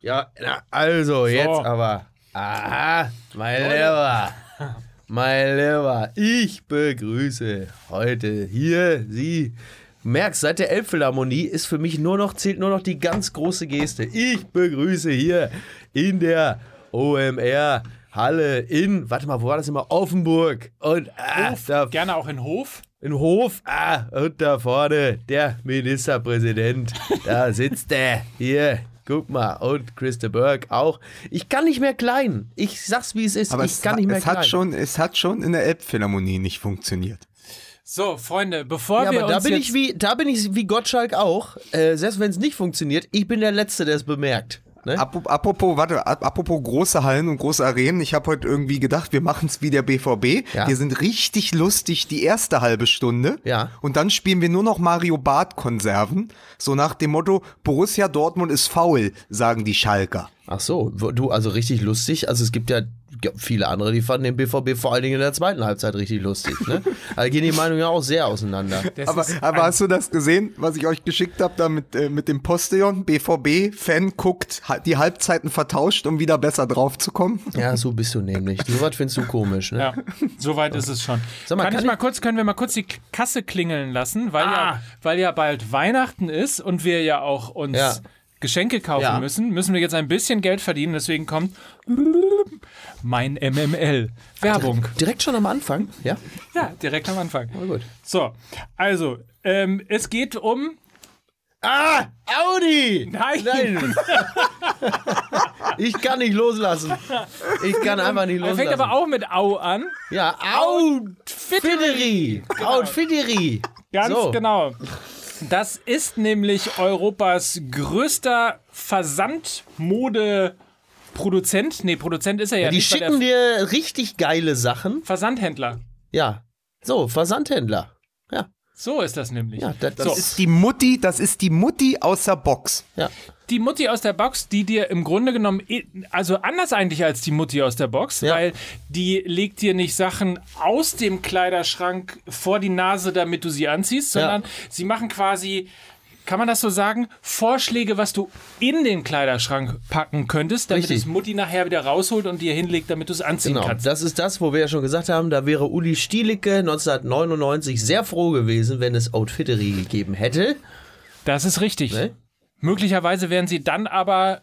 Ja, na, also jetzt aber. Aha, mein Lieber. Mein Lieber, ich begrüße heute hier Sie. Merkst, seit der Elbphilharmonie ist für mich nur noch, zählt nur noch die ganz große Geste. Ich begrüße hier in der OMR Halle in, warte mal, wo war das immer? Offenburg. Und ah, Hof, da gerne auch in Hof. in Hof, ah, und da vorne der Ministerpräsident. Da sitzt er. Hier, guck mal. Und Christa Burke auch. Ich kann nicht mehr klein. Ich sag's, wie es ist. Aber ich es, kann nicht mehr es, klein. hat schon, es hat schon in der Elbphilharmonie nicht funktioniert. So, Freunde, bevor ja, wir aber da uns bin, jetzt ich wie, da bin ich wie Gottschalk auch. Äh, selbst wenn es nicht funktioniert, ich bin der Letzte, der es bemerkt. Ne? Apropos, warte, ap- apropos große Hallen und große Arenen. Ich habe heute irgendwie gedacht, wir machen es wie der BVB. Ja. Wir sind richtig lustig die erste halbe Stunde. Ja. Und dann spielen wir nur noch Mario Barth Konserven. So nach dem Motto, Borussia Dortmund ist faul, sagen die Schalker. Ach so, du, also richtig lustig. Also es gibt ja viele andere, die fanden den BVB vor allen Dingen in der zweiten Halbzeit richtig lustig. Ne? Da gehen die Meinungen ja auch sehr auseinander. Das Aber, aber hast du das gesehen, was ich euch geschickt habe, da mit, äh, mit dem Postillon? BVB-Fan guckt, die Halbzeiten vertauscht, um wieder besser drauf zu kommen. Ja, so bist du nämlich. So was findest du komisch. Ne? Ja, soweit ist es schon. Sag mal, kann, kann ich mal kurz, können wir mal kurz die Kasse klingeln lassen, weil, Ah. ja, weil ja bald Weihnachten ist und wir ja auch uns Ja. Geschenke kaufen Ja. müssen, müssen wir jetzt ein bisschen Geld verdienen. Deswegen kommt mein MML. Werbung. Direkt schon am Anfang? Ja, Ja, direkt am Anfang. na gut. So, also, ähm, es geht um. Ah, Audi! Nein! Nein! ich kann nicht loslassen. Ich kann einfach nicht Er loslassen. fängt aber auch mit Au an. Ja, Outfittery! Outfittery! Ganz So. genau. Das ist nämlich Europas größter Versandmode-Produzent. Nee, Produzent ist er ja, Die nicht, weil schicken dir richtig geile Sachen. Versandhändler. Ja. So, Versandhändler. Ja, So ist das nämlich. ja, das, So. Das ist die Mutti, das ist die Mutti aus der Box. ja. Die Mutti aus der Box, die dir im Grunde genommen, eh- also anders eigentlich als die Mutti aus der Box, Ja. weil die legt dir nicht Sachen aus dem Kleiderschrank vor die Nase, damit du sie anziehst, sondern sie machen quasi, kann man das so sagen, Vorschläge, was du in den Kleiderschrank packen könntest, damit Richtig. es Mutti nachher wieder rausholt und dir hinlegt, damit du es anziehen Genau, kannst. das ist das, wo wir ja schon gesagt haben, da wäre Uli Stielicke 1999 sehr froh gewesen, wenn es Outfittery gegeben hätte. Das ist richtig. Ne? Möglicherweise wären sie dann aber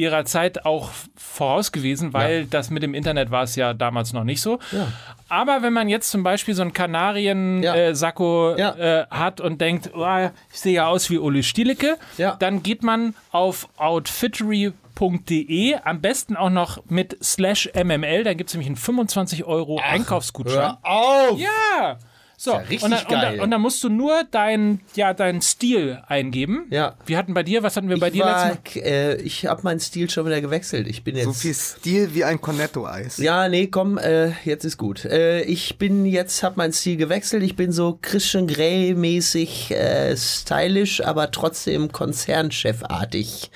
ihrer Zeit auch voraus gewesen, weil das mit dem Internet war es ja damals noch nicht so. Ja. Aber wenn man jetzt zum Beispiel so einen Ja. Kanarien-Sakko Ja. äh, hat und denkt, oh, ich sehe ja aus wie Uli Stielicke, Ja. dann geht man auf outfittery.de, am besten auch noch mit slash MML, da gibt es nämlich einen 25 Euro Einkaufsgutschein. auf! Ja! So, ja richtig und, dann, und, geil. dann, und dann musst du nur deinen ja, deinen Stil eingeben. Ja. Wir hatten bei dir, was hatten wir bei Ich, dir war, letztes Mal? äh, ich habe meinen Stil schon wieder gewechselt. Ich bin jetzt. So viel Stil wie ein Cornetto-Eis. Ja, nee, komm, äh, jetzt ist gut. Äh, ich bin jetzt, hab meinen Stil gewechselt. Ich bin so Christian Grey mäßig äh, stylisch, aber trotzdem konzernchefartig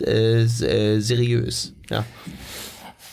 äh, äh, seriös. Ja.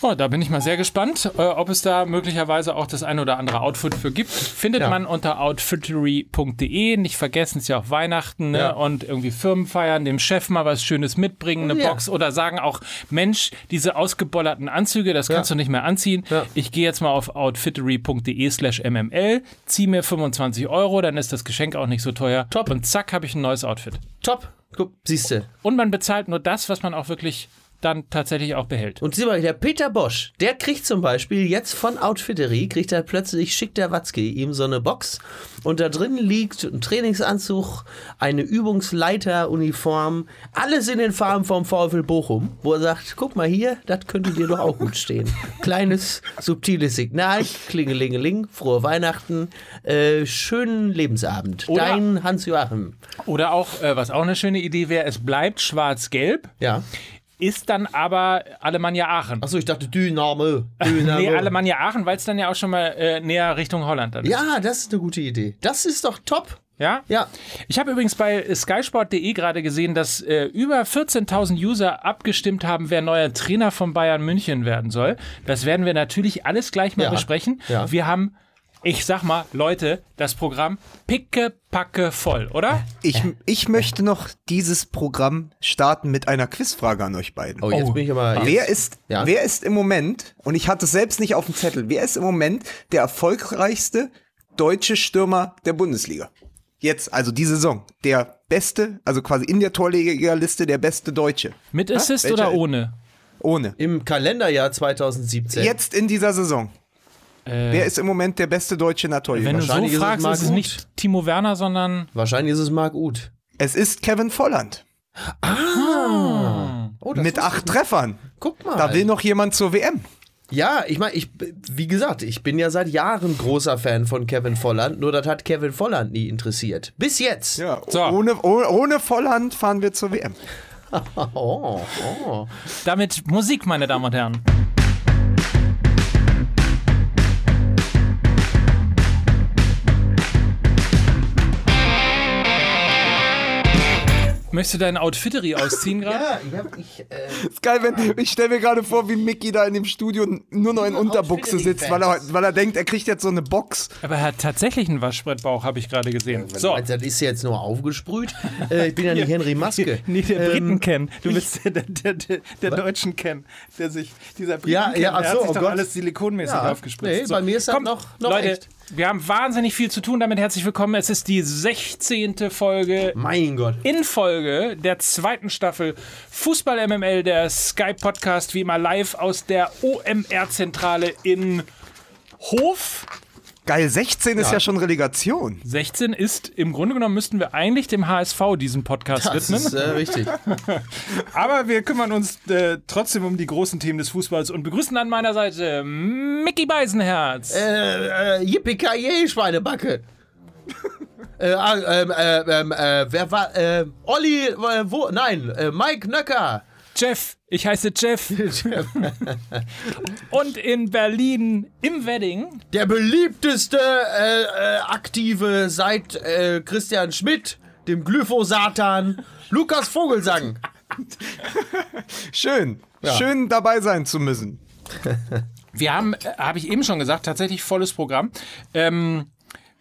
Oh, da bin ich mal sehr gespannt, äh, ob es da möglicherweise auch das ein oder andere Outfit für gibt. Findet Ja. man unter outfittery.de. Nicht vergessen, es ist ja auch Weihnachten ne? Ja. und irgendwie Firmen feiern, dem Chef mal was Schönes mitbringen, eine Ja. Box oder sagen auch, Mensch, diese ausgebollerten Anzüge, das kannst du nicht mehr anziehen. Ich gehe jetzt mal auf outfittery.de slash mml, ziehe mir 25 Euro, dann ist das Geschenk auch nicht so teuer. Top. Und zack, habe ich ein neues Outfit. Top. Guck, siehste. Und man bezahlt nur das, was man auch wirklich dann tatsächlich auch behält. Und sieh mal, der Peter Bosch, der kriegt zum Beispiel jetzt von Outfittery, kriegt er plötzlich, schickt der Watzke ihm so eine Box und da drin liegt ein Trainingsanzug, eine Übungsleiteruniform, alles in den Farben vom VfL Bochum, wo er sagt, guck mal hier, das könnte dir doch auch gut stehen. Kleines, subtiles Signal, klingelingeling, frohe Weihnachten, äh, schönen Lebensabend. Oder- Dein Hans-Joachim. Oder auch, äh, was auch eine schöne Idee wäre, es bleibt schwarz-gelb, Ja. Ist dann aber Alemannia Aachen. Achso, ich dachte Dynamo. Dynamo. Nee, Alemannia Aachen, weil es dann ja auch schon mal äh, näher Richtung Holland dann ist. Ja, das ist eine gute Idee. Das ist doch top. Ja? Ja. Ich habe übrigens bei skysport.de gerade gesehen, dass äh, über 14.000 User abgestimmt haben, wer neuer Trainer von Bayern München werden soll. Das werden wir natürlich alles gleich mal Ja. besprechen. Ja. Wir haben Ich sag mal, Leute, das Programm picke packe voll, oder? Ich, ich möchte noch dieses Programm starten mit einer Quizfrage an euch beiden. Oh, jetzt Oh. bin ich aber. Wer Jetzt, ist, Ja. wer ist im Moment, und ich hatte es selbst nicht auf dem Zettel, wer ist im Moment der erfolgreichste deutsche Stürmer der Bundesliga? Jetzt, also die Saison. Der beste, also quasi in der Torlegerliste der beste Deutsche. Mit Assist Welcher- oder ohne? Ohne. Im Kalenderjahr 2017. Jetzt in dieser Saison. Wer ist im Moment der beste Deutsche Torliga? Wenn du so Wahrscheinlich ist es fragst, ist es nicht Timo Werner, sondern Wahrscheinlich ist es Marc Uth. Es ist Kevin Volland. Oh, das Mit acht Treffern. ich. Guck mal. Da will noch jemand zur WM. Ja, ich meine, ich, wie gesagt, ich bin ja seit Jahren großer Fan von Kevin Volland, nur das hat Kevin Volland nie interessiert. Bis jetzt. Ja, So. ohne, ohne, ohne Volland fahren wir zur WM. Oh, oh. damit Musik, meine Damen und Herren. Möchtest du dein Outfittery ausziehen gerade? Ja, ich hab, ich, äh, Ist geil, wenn ich stelle mir gerade vor, wie Mickey da in dem Studio nur noch in Unterbuchse sitzt, weil er, weil er denkt, er kriegt jetzt so eine Box. Aber er hat tatsächlich einen Waschbrettbauch, habe ich gerade gesehen. so. So. Meinst, das ist jetzt nur aufgesprüht. Äh, ich bin ja nicht Henry Maske. Nee, der Ähm, Briten kennen. Du bist der, der, der, der Deutschen kennen, der sich, dieser Briten Ja, ja, ach der so, hat sich oh doch Gott. alles silikonmäßig Ja, aufgespritzt. nee, bei mir ist das noch- noch Leute, echt. Wir haben wahnsinnig viel zu tun. Damit herzlich willkommen. Es ist die 16. Folge Mein Gott. in Folge der zweiten Staffel Fußball MML, der Sky Podcast, wie immer live aus der OMR-Zentrale in Hof. Geil, 16 ist ja schon Relegation. 16 ist, im Grunde genommen müssten wir eigentlich dem HSV diesen Podcast Das widmen. ist äh, richtig. Aber wir kümmern uns äh, trotzdem um die großen Themen des Fußballs und begrüßen an meiner Seite Mickey Beisenherz. äh, äh, Yippie Schweinebacke. äh, ah, ähm, äh, ähm, äh, wer war, äh, Olli, äh, wo, nein, äh, Mike Nöcker. Jeff, ich heiße Jeff. und in Berlin im Wedding Der beliebteste äh, äh, Aktive seit äh, Christian Schmidt, dem Glyphosatan, Lukas Vogelsang. Schön. Schön dabei sein zu müssen. Wir haben, äh, habe ich eben schon gesagt, tatsächlich volles Programm. Ähm,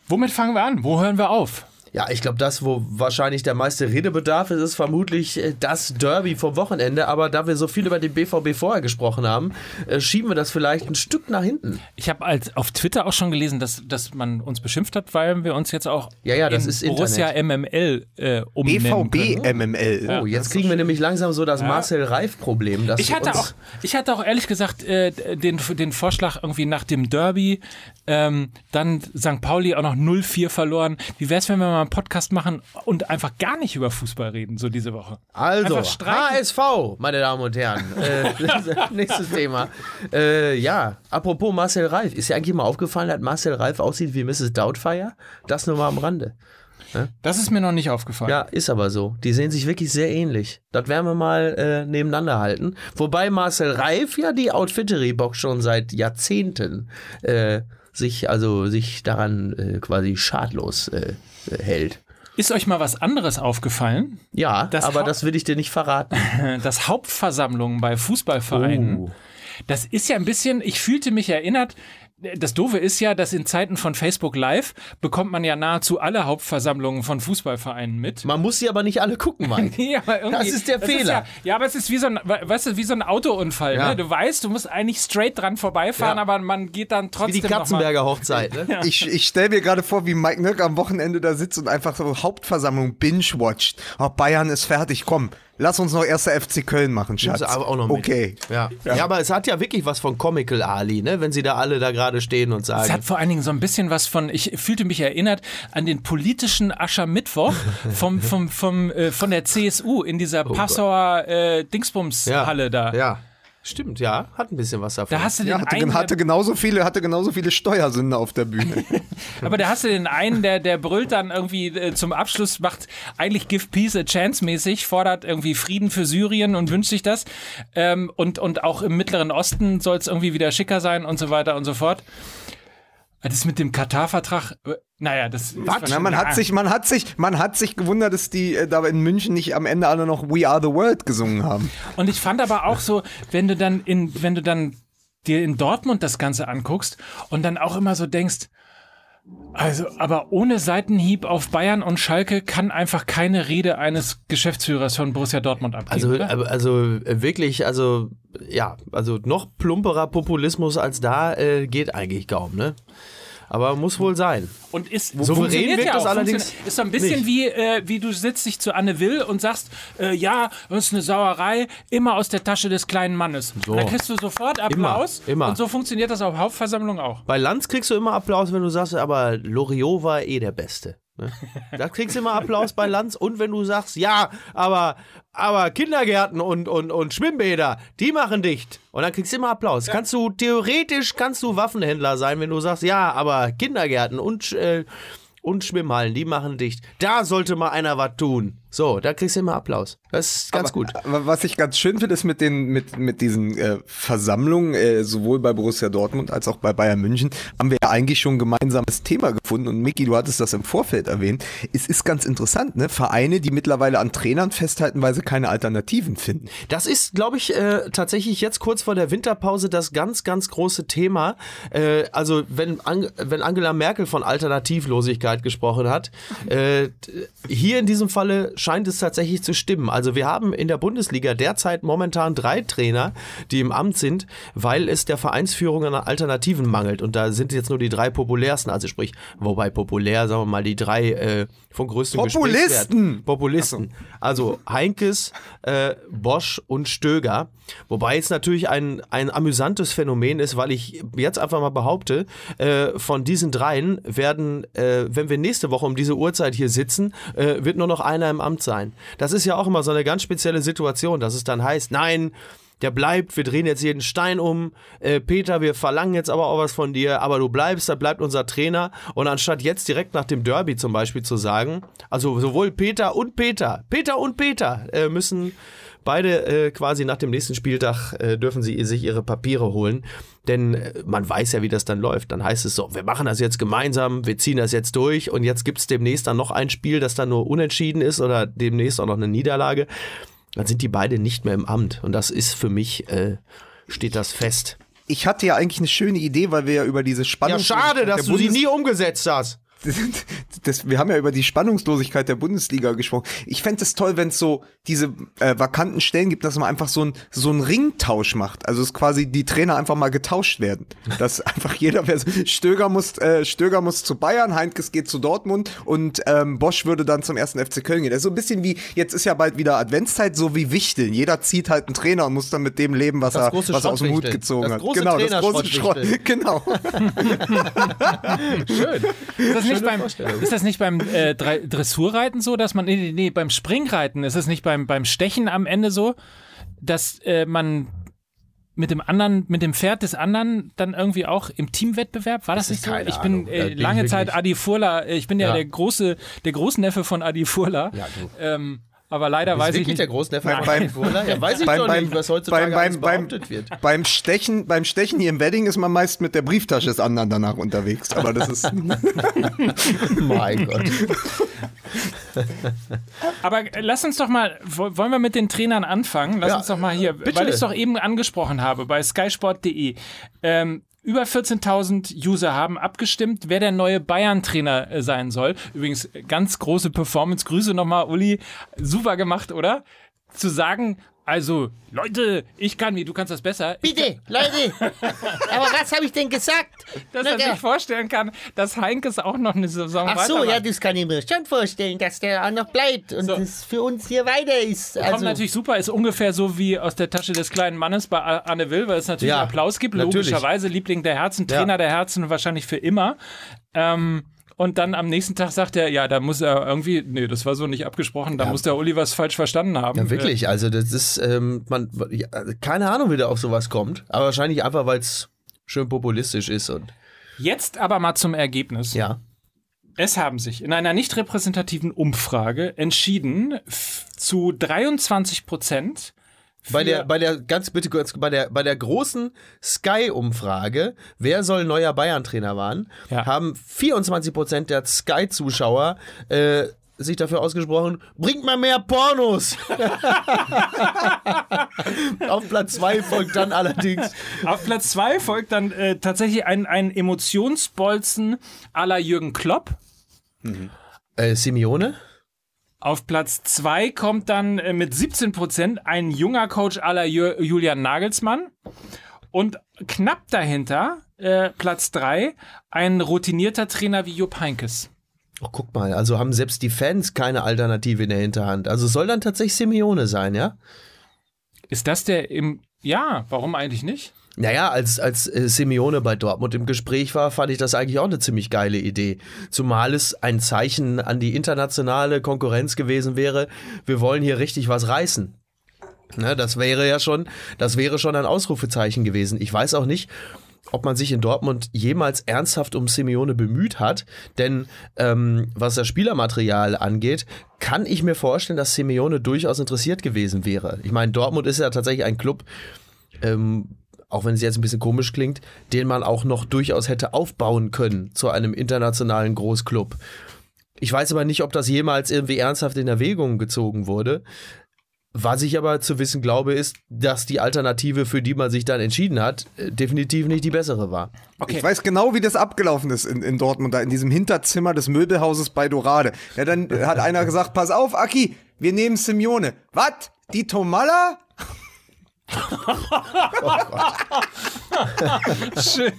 womit fangen wir an? Wo hören wir auf? Ja, ich glaube, das, wo wahrscheinlich der meiste Redebedarf ist, ist vermutlich äh, das Derby vom Wochenende. Aber da wir so viel über den BVB vorher gesprochen haben, äh, schieben wir das vielleicht ein Stück nach hinten. Ich habe als auf Twitter auch schon gelesen, dass, dass man uns beschimpft hat, weil wir uns jetzt auch Ja, ja, das in ist Borussia MML äh, umnennen können. BVB MML. Oh, jetzt kriegen wir nämlich langsam so das Marcel Reif-Problem. Ich hatte, auch, ich hatte auch ehrlich gesagt äh, den, den Vorschlag irgendwie nach dem Derby, ähm, dann St. Pauli auch noch 0-4 verloren. Wie wäre es, wenn wir mal einen Podcast machen und einfach gar nicht über Fußball reden, so diese Woche? Also. HSV, meine Damen und Herren. Äh, nächstes Thema. Äh, ja, apropos Marcel Reif. Ist dir eigentlich mal aufgefallen, dass Marcel Reif aussieht wie Mrs. Doubtfire? Das nur mal am Rande. Das ist mir noch nicht aufgefallen. Ja, ist aber so. Die sehen sich wirklich sehr ähnlich. Das werden wir mal äh, nebeneinander halten. Wobei Marcel Reif ja die Outfittery-Box schon seit Jahrzehnten äh, sich, also sich daran äh, quasi schadlos äh, hält. Ist euch mal was anderes aufgefallen? Ja, Das aber Haupt- das will ich dir nicht verraten. Das Hauptversammlungen bei Fußballvereinen. Oh. Das ist ja ein bisschen, ich fühlte mich erinnert, das Doofe ist ja, dass in Zeiten von Facebook Live bekommt man ja nahezu alle Hauptversammlungen von Fußballvereinen mit. Man muss sie aber nicht alle gucken, Mike. Nee, Das ist der Fehler. ja, ja, aber es ist wie so ein, weißt du, wie so ein Autounfall. Ja. Ne? Du weißt, du musst eigentlich straight dran vorbeifahren, Ja. aber man geht dann Wie trotzdem die noch mal- Katzenberger Hochzeit, ne? Ich, ich stelle mir gerade vor, wie Mike Nöck am Wochenende da sitzt und einfach so Hauptversammlung binge-watcht. Oh, Bayern ist fertig, komm, lass uns noch erster FC Köln machen, Schatz. Aber auch noch mit. Okay. Ja. ja, aber es hat ja wirklich was von Comical Ali, ne? Wenn sie da alle da gerade stehen und Es sagen. hat vor allen Dingen so ein bisschen was von, ich fühlte mich erinnert an den politischen Aschermittwoch vom, vom, vom, äh, von der CSU in dieser Passauer äh, Dingsbums-Halle da. Ja. Stimmt, ja. Hat ein bisschen was davon. Da hast du den Ja, hatte, einen, hatte, genauso viele, hatte genauso viele Steuersünder auf der Bühne. aber da hast du den einen, der, der brüllt dann irgendwie äh, zum Abschluss, macht eigentlich Give Peace a Chance mäßig, fordert irgendwie Frieden für Syrien und wünscht sich das. Ähm, und, und auch im Mittleren Osten soll es irgendwie wieder schicker sein und so weiter und so fort. Das mit dem Katar-Vertrag, äh, naja, das ist Na, man, hat sich, man, hat sich, man hat sich gewundert, dass die äh, da in München nicht am Ende alle noch We Are the World gesungen haben. Und ich fand aber auch so, wenn du dann in, wenn du dann dir in Dortmund das Ganze anguckst und dann auch immer so denkst, Also, aber ohne Seitenhieb auf Bayern und Schalke kann einfach keine Rede eines Geschäftsführers von Borussia Dortmund abgehen. Also, oder? also äh, wirklich, also ja, also noch plumperer Populismus als da äh, geht eigentlich kaum, ne? Aber muss wohl sein. Und ist Souverän wirkt ja das auch, allerdings Ist so ein bisschen nicht. wie, äh, wie du sitzt dich zu Anne Will und sagst, äh, ja, das ist eine Sauerei, immer aus der Tasche des kleinen Mannes. Und dann kriegst du sofort Applaus. immer. Und so funktioniert das auf Hauptversammlung auch. Bei Lanz kriegst du immer Applaus, wenn du sagst, aber Loriot war eh der Beste. Ne? Da kriegst du immer Applaus bei Lanz und wenn du sagst, ja, aber, aber Kindergärten und, und, und Schwimmbäder, die machen dicht. Und dann kriegst du immer Applaus. Kannst du, theoretisch kannst du Waffenhändler sein, wenn du sagst, ja, aber Kindergärten und, äh, und Schwimmhallen, die machen dicht. Da sollte mal einer was tun. So, da kriegst du immer Applaus. Das ist ganz gut. Aber was ich ganz schön finde, ist mit den mit mit diesen äh, Versammlungen äh, sowohl bei Borussia Dortmund als auch bei Bayern München haben wir ja eigentlich schon ein gemeinsames Thema gefunden und Micky, du hattest das im Vorfeld erwähnt. Es ist ganz interessant, ne? Vereine, die mittlerweile an Trainern festhalten, weil sie keine Alternativen finden. Das ist, glaube ich, äh, tatsächlich jetzt kurz vor der Winterpause das ganz, ganz große Thema. Äh, also wenn, Ang wenn Angela Merkel von Alternativlosigkeit gesprochen hat, äh, hier in diesem Falle scheint es tatsächlich zu stimmen. Also wir haben in der Bundesliga derzeit momentan drei Trainer, die im Amt sind, weil es der Vereinsführung an Alternativen mangelt. Und da sind jetzt nur die drei populärsten, also sprich, wobei populär, sagen wir mal, die drei äh, von größtem Populisten! Populisten. Also Heinkes, äh, Bosch und Stöger. Wobei es natürlich ein, ein amüsantes Phänomen ist, weil ich jetzt einfach mal behaupte, äh, von diesen dreien werden, äh, wenn wir nächste Woche um diese Uhrzeit hier sitzen, äh, wird nur noch einer im Amt sein. Das ist ja auch immer so eine ganz spezielle Situation, dass es dann heißt, nein, der bleibt, wir drehen jetzt jeden Stein um. Äh, Peter, wir verlangen jetzt aber auch was von dir, aber du bleibst, da bleibt unser Trainer. Und anstatt jetzt direkt nach dem Derby zum Beispiel zu sagen, also sowohl Peter und Peter, Peter und Peter äh, müssen beide äh, quasi nach dem nächsten Spieltag äh, dürfen sie sich ihre Papiere holen. Denn äh, man weiß ja, wie das dann läuft. Dann heißt es so, wir machen das jetzt gemeinsam, wir ziehen das jetzt durch und jetzt gibt es demnächst dann noch ein Spiel, das dann nur unentschieden ist oder demnächst auch noch eine Niederlage dann sind die beide nicht mehr im Amt. Und das ist für mich, äh, steht das fest. Ich hatte ja eigentlich eine schöne Idee, weil wir ja über diese Spannung. der Bundes- umgesetzt hast. das, wir haben ja über die Spannungslosigkeit der Bundesliga gesprochen. Ich fände es toll, wenn es so diese äh, vakanten Stellen gibt, dass man einfach so ein so einen Ringtausch macht. Also es quasi die Trainer einfach mal getauscht werden. Dass einfach jeder Stöger muss äh, Stöger muss zu Bayern, Heinkes geht zu Dortmund und ähm, Bosch würde dann zum ersten FC Köln gehen. Das ist so ein bisschen wie jetzt ist ja bald wieder Adventszeit, so wie Wichteln. Jeder zieht halt einen Trainer und muss dann mit dem leben, was Das er was er aus dem Hut gezogen Das hat. genau, das große. Schrott. Genau. Schön. Ist das nicht beim, ist das nicht beim äh, Dre- Dressurreiten so, dass man, nee, nee, nee, beim Springreiten ist es nicht beim, beim Stechen am Ende so, dass äh, man mit dem anderen, mit dem Pferd des anderen dann irgendwie auch im Teamwettbewerb, war das, Das nicht so? keine Ich bin äh, bin lange Zeit wirklich- Adi Furla, äh, ich bin ja, Ja. der große, der Großneffe von Adi Furla. Ja, du. Ähm, aber leider weiß ich nicht. der Großneffe Beim- beim- Ja, weiß ich beim, doch beim, nicht, was heutzutage beim, alles beim, beim, wird. beim Stechen, beim Stechen hier im Wedding ist man meist mit der Brieftasche des anderen danach unterwegs. Aber das ist. mein Gott. Aber lass uns doch mal, wo- wollen wir mit den Trainern anfangen? Lass Ja, uns doch mal hier, bitte. weil ich es doch eben angesprochen habe bei skysport.de. Ähm, über 14.000 User haben abgestimmt, wer der neue Bayern-Trainer äh, sein soll. Übrigens, äh, ganz große Performance. Grüße nochmal, Uli. Super gemacht, oder? Zu sagen, also, Leute, ich kann wie, du kannst das besser. Bitte, Leute. Aber was habe ich denn gesagt? dass Na, er der- sich vorstellen kann, dass Heinkes auch noch eine Saison Ach so, ja, das kann ich mir schon vorstellen, dass der auch noch bleibt und So. das für uns hier weiter ist. Kommt Also, natürlich super, ist ungefähr so wie aus der Tasche des kleinen Mannes bei Anne Will, weil es natürlich Ja, Applaus gibt, natürlich. logischerweise Liebling der Herzen, Trainer Ja. der Herzen wahrscheinlich für immer. Ähm, und dann am nächsten Tag sagt er, ja, da muss er irgendwie, nee, das war so nicht abgesprochen, da muss der Uli was falsch verstanden haben. Ja, wirklich. Also, das ist, ähm, man, ja, keine Ahnung, wie der auf sowas kommt. Aber wahrscheinlich einfach, weil es schön populistisch ist und. Jetzt aber mal zum Ergebnis. Ja. Es haben sich in einer nicht repräsentativen Umfrage entschieden, zu 23 Prozent Bei der, bei der, ganz bitte kurz, bei der, bei der großen Sky-Umfrage, wer soll neuer Bayern-Trainer werden, Ja. haben 24 Prozent der Sky-Zuschauer äh, sich dafür ausgesprochen, bringt mal mehr Pornos. Auf Platz 2 folgt dann allerdings Auf Platz 2 folgt dann äh, tatsächlich ein, ein Emotionsbolzen à la Jürgen Klopp. äh, Simeone. Auf Platz 2 kommt dann äh, mit 17% ein junger Coach Ju Julian Nagelsmann. Und knapp dahinter, äh, Platz 3, ein routinierter Trainer wie Jupp Heynckes. Oh, guck mal, also haben selbst die Fans keine Alternative in der Hinterhand. Also soll dann tatsächlich Simeone sein, ja? Ist das der im. Ja, warum eigentlich nicht? Naja, als, als äh, Simeone bei Dortmund im Gespräch war, fand ich das eigentlich auch eine ziemlich geile Idee. Zumal es ein Zeichen an die internationale Konkurrenz gewesen wäre, wir wollen hier richtig was reißen. Ne, das wäre ja schon, das wäre schon ein Ausrufezeichen gewesen. Ich weiß auch nicht, ob man sich in Dortmund jemals ernsthaft um Simeone bemüht hat, denn ähm, was das Spielermaterial angeht, kann ich mir vorstellen, dass Simeone durchaus interessiert gewesen wäre. Ich meine, Dortmund ist ja tatsächlich ein Club, ähm, auch wenn es jetzt ein bisschen komisch klingt, den man auch noch durchaus hätte aufbauen können zu einem internationalen Großclub. Ich weiß aber nicht, ob das jemals irgendwie ernsthaft in Erwägung gezogen wurde. Was ich aber zu wissen glaube, ist, dass die Alternative, für die man sich dann entschieden hat, äh, definitiv nicht die bessere war. Okay. Ich weiß genau, wie das abgelaufen ist in, in Dortmund, da in diesem Hinterzimmer des Möbelhauses bei Dorade. Ja, dann hat einer gesagt, pass auf, Aki, wir nehmen Simeone. Was? Die Tomalla? Schön.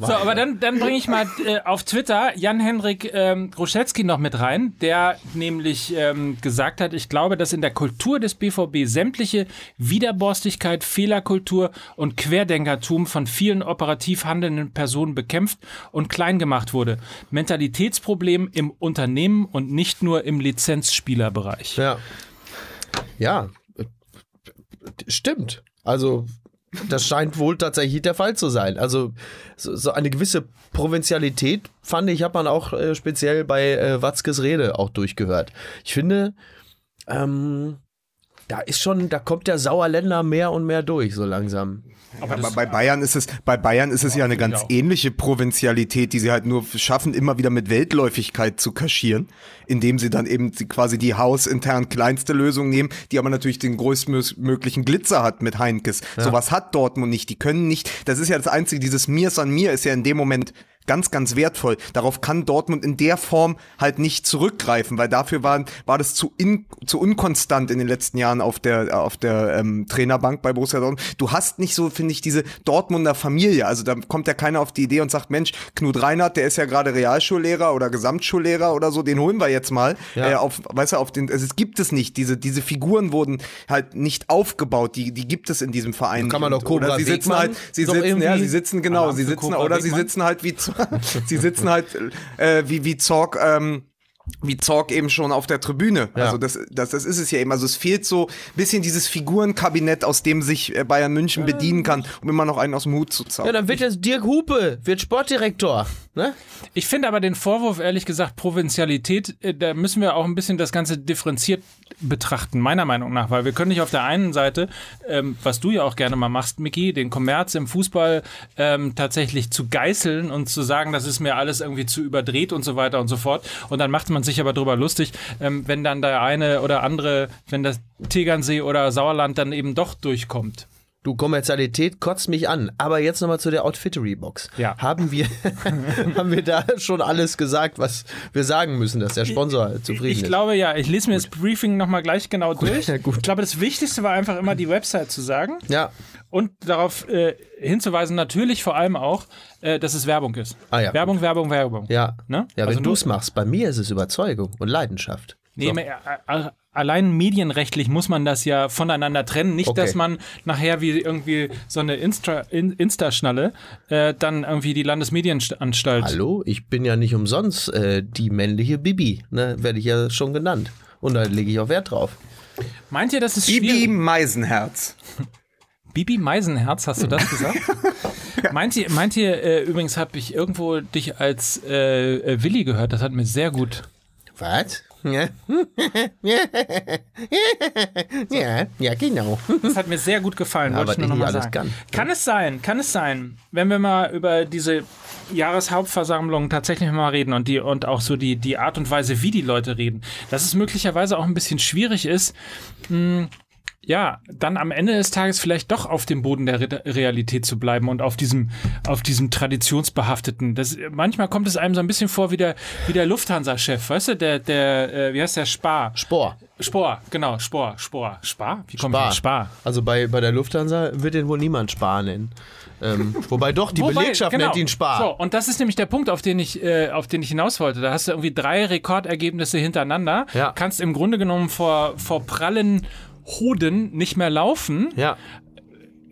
So, aber dann, dann bringe ich mal äh, auf Twitter Jan-Henrik ähm, Groschetzky noch mit rein, der nämlich ähm, gesagt hat, ich glaube, dass in der Kultur des BVB sämtliche Widerborstigkeit, Fehlerkultur und Querdenkertum von vielen operativ handelnden Personen bekämpft und klein gemacht wurde. Mentalitätsproblem im Unternehmen und nicht nur im Lizenzspielerbereich. Ja. Ja, stimmt. Also, das scheint wohl tatsächlich der Fall zu sein. Also, so, so eine gewisse Provinzialität, fand ich, hat man auch äh, speziell bei äh, Watzkes Rede auch durchgehört. Ich finde, ähm, da ist schon, da kommt der Sauerländer mehr und mehr durch, so langsam. Aber bei Bayern ist es, bei Bayern ist es ja eine ganz ähnliche Provinzialität, die sie halt nur schaffen, immer wieder mit Weltläufigkeit zu kaschieren, indem sie dann eben quasi die hausintern kleinste Lösung nehmen, die aber natürlich den größtmöglichen Glitzer hat mit Heinkes. Sowas hat Dortmund nicht. Die können nicht, das ist ja das Einzige, dieses Mirs an mir ist ja in dem Moment ganz, ganz wertvoll. Darauf kann Dortmund in der Form halt nicht zurückgreifen, weil dafür war, war das zu, in, zu unkonstant in den letzten Jahren auf der, auf der ähm, Trainerbank bei Borussia Dortmund. Du hast nicht so, finde ich, diese Dortmunder Familie. Also da kommt ja keiner auf die Idee und sagt, Mensch, Knut Reinhardt, der ist ja gerade Realschullehrer oder Gesamtschullehrer oder so, den holen wir jetzt mal. Ja. Äh, auf, weißt du, auf den, also es gibt es nicht. Diese, diese Figuren wurden halt nicht aufgebaut. Die, die gibt es in diesem Verein. Kann man doch Cobra Oder sie sitzen Wegmann halt, sie sitzen, ja, sie sitzen, genau, sie sitzen, Cobra oder sie sitzen halt wie, Z- sie sitzen halt äh, wie, wie Zorg, ähm, wie Zorg eben schon auf der Tribüne. Ja. Also das, das, das ist es ja eben. Also es fehlt so ein bisschen dieses Figurenkabinett, aus dem sich äh, Bayern München bedienen kann, um immer noch einen aus dem Hut zu Ja, zaubern. dann wird jetzt Dirk Hupe, wird Sportdirektor. Ne? Ich finde aber den Vorwurf, ehrlich gesagt, Provinzialität, äh, da müssen wir auch ein bisschen das Ganze differenziert betrachten, meiner Meinung nach, weil wir können nicht auf der einen Seite, ähm, was du ja auch gerne mal machst, Micky, den Kommerz im Fußball ähm, tatsächlich zu geißeln und zu sagen, das ist mir alles irgendwie zu überdreht und so weiter und so fort. Und dann macht man sich aber drüber lustig, ähm, wenn dann der eine oder andere, wenn das Tegernsee oder Sauerland dann eben doch durchkommt. Du, Kommerzialität kotzt mich an. Aber jetzt nochmal zu der Outfittery-Box. Ja. Haben wir, haben wir da schon alles gesagt, was wir sagen müssen, dass der Sponsor zufrieden Ich ist? glaube ja, ich lese mir das Briefing nochmal gleich genau durch. Ja, gut. Ich glaube, das Wichtigste war einfach immer die Website zu sagen Ja. und darauf äh, hinzuweisen, natürlich vor allem auch, äh, dass es Werbung ist. Ah, ja, Werbung, Werbung, Werbung. Ja. Ne? Ja, Also wenn du es machst. Bei mir ist es Überzeugung und Leidenschaft. Nee, So. Allein medienrechtlich muss man das ja voneinander trennen. Nicht, Okay. dass man nachher wie irgendwie so eine Insta, In- Insta-Schnalle äh, dann irgendwie die Landesmedienanstalt. Hallo, ich bin ja nicht umsonst äh, die männliche Bibi. Ne? Werde ich ja schon genannt. Und da lege ich auch Wert drauf. Meint ihr, das ist Bibi schwierig? Meisenherz. Bibi Meisenherz, hast du das gesagt? Meint ihr, meint ihr äh, übrigens habe ich irgendwo dich als äh, äh, Willi gehört, das hat mir sehr gut. Was? Ja. ja, ja, genau. Das hat mir sehr gut gefallen, Ja, wollte ich nur noch ich mal nicht sagen. Kann. kann. es sein, kann es sein, wenn wir mal über diese Jahreshauptversammlung tatsächlich mal reden und die und auch so die, die Art und Weise, wie die Leute reden, dass es möglicherweise auch ein bisschen schwierig ist, mh, ja, dann am Ende des Tages vielleicht doch auf dem Boden der Re Realität zu bleiben und auf diesem, auf diesem traditionsbehafteten. Das, manchmal kommt es einem so ein bisschen vor wie der, wie der Lufthansa-Chef, weißt du, der, der, äh, wie heißt der, Spar? Spor. Spor, genau, Spor, Spor. Spar? Wie kommt Spar. Spar? Also bei, bei der Lufthansa wird den wohl niemand Spar nennen. Ähm, wobei doch, die Wobei, Belegschaft genau. nennt ihn Spar. So, und das ist nämlich der Punkt, auf den ich, äh, auf den ich hinaus wollte. Da hast du irgendwie drei Rekordergebnisse hintereinander. Ja. Kannst im Grunde genommen vor, vor prallen Hoden nicht mehr laufen. Ja.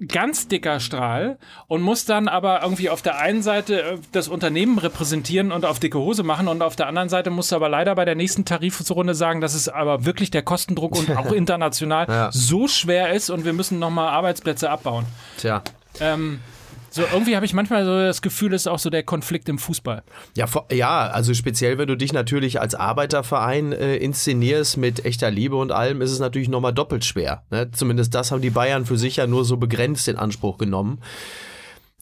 Ganz dicker Strahl und musst dann aber irgendwie auf der einen Seite äh, das Unternehmen repräsentieren und auf dicke Hose machen und auf der anderen Seite musst du aber leider bei der nächsten Tarifrunde sagen, dass es aber wirklich der Kostendruck und auch international Ja. so schwer ist und wir müssen nochmal Arbeitsplätze abbauen. Tja. Ähm, so irgendwie habe ich manchmal so das Gefühl, es ist auch so der Konflikt im Fußball. Ja, vor- ja, also speziell, wenn du dich natürlich als Arbeiterverein äh, inszenierst mit echter Liebe und allem, ist es natürlich nochmal doppelt schwer. Ne? Zumindest das haben die Bayern für sich ja nur so begrenzt in Anspruch genommen.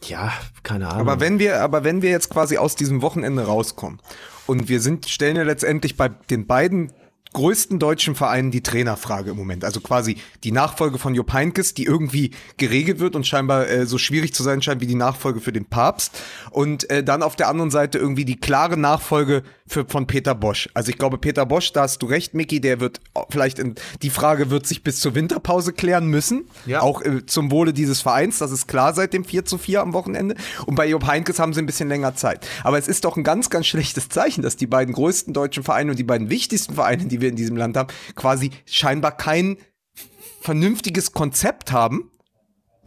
Ja, keine Ahnung. Aber wenn wir, aber wenn wir jetzt quasi aus diesem Wochenende rauskommen und wir sind, stellen ja letztendlich bei den beiden größten deutschen Vereinen die Trainerfrage im Moment. Also quasi die Nachfolge von Jupp Heynckes, die irgendwie geregelt wird und scheinbar äh, so schwierig zu sein scheint wie die Nachfolge für den Papst. Und äh, dann auf der anderen Seite irgendwie die klare Nachfolge für, von Peter Bosch. Also ich glaube, Peter Bosch, da hast du recht, Micky, der wird vielleicht in, die Frage wird sich bis zur Winterpause klären müssen. Ja. Auch äh, zum Wohle dieses Vereins, das ist klar seit dem 4 zu 4 am Wochenende. Und bei Jupp Heynckes haben sie ein bisschen länger Zeit. Aber es ist doch ein ganz, ganz schlechtes Zeichen, dass die beiden größten deutschen Vereine und die beiden wichtigsten Vereine, die wir in diesem Land haben, quasi scheinbar kein vernünftiges Konzept haben,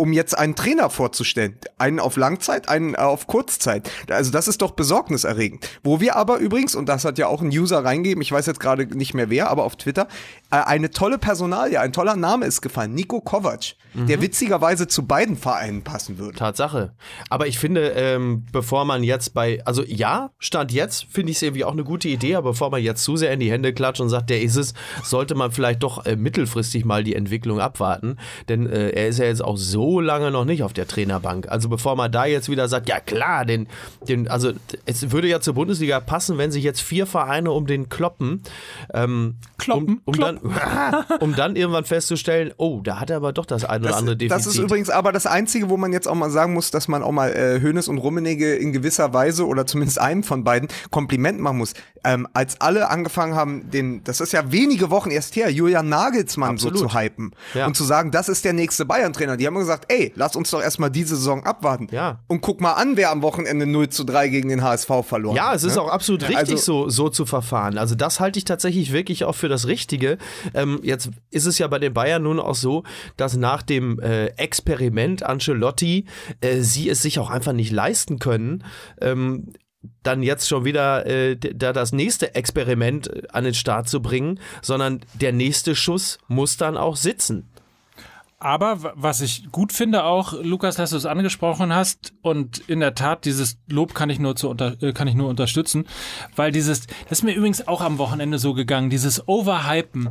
um jetzt einen Trainer vorzustellen. Einen auf Langzeit, einen auf Kurzzeit. Also das ist doch besorgniserregend. Wo wir aber übrigens, und das hat ja auch ein User reingegeben, ich weiß jetzt gerade nicht mehr wer, aber auf Twitter, äh, eine tolle Personalie, ein toller Name ist gefallen. Nico Kovac, der witzigerweise zu beiden Vereinen passen würde. Tatsache. Aber ich finde, ähm, bevor man jetzt bei, also ja, Stand jetzt finde ich es irgendwie auch eine gute Idee, aber bevor man jetzt zu sehr in die Hände klatscht und sagt, der ist es, sollte man vielleicht doch äh, mittelfristig mal die Entwicklung abwarten. Denn äh, er ist ja jetzt auch so lange noch nicht auf der Trainerbank. Also bevor man da jetzt wieder sagt, ja klar, den, den, also es würde ja zur Bundesliga passen, wenn sich jetzt vier Vereine um den kloppen. Ähm, Kloppen, um, um, dann, um dann irgendwann festzustellen, oh, da hat er aber doch das ein oder Das, andere Defizit. das ist übrigens aber das Einzige, wo man jetzt auch mal sagen muss, dass man auch mal äh, Hönes und Rummenigge in gewisser Weise oder zumindest einem von beiden Kompliment machen muss. Ähm, als alle angefangen haben, den, das ist ja wenige Wochen erst her, Julian Nagelsmann so Absolut. zu hypen Ja. und zu sagen, das ist der nächste Bayern-Trainer. Die haben gesagt, ey, lass uns doch erstmal diese Saison abwarten. Ja. Und guck mal an, wer am Wochenende 0 zu 3 gegen den HSV verloren Ja, hat. es ist ne? auch absolut richtig, also- so, so zu verfahren. Also das halte ich tatsächlich wirklich auch für das Richtige. Ähm, jetzt ist es ja bei den Bayern nun auch so, dass nach dem äh, Experiment Ancelotti äh, sie es sich auch einfach nicht leisten können, ähm, dann jetzt schon wieder äh, da das nächste Experiment äh, an den Start zu bringen, sondern der nächste Schuss muss dann auch sitzen. Aber was ich gut finde auch, Lukas, dass du es angesprochen hast und in der Tat dieses Lob kann ich nur zu unter, äh, kann ich nur unterstützen, weil dieses das ist mir übrigens auch am Wochenende so gegangen, dieses Overhypen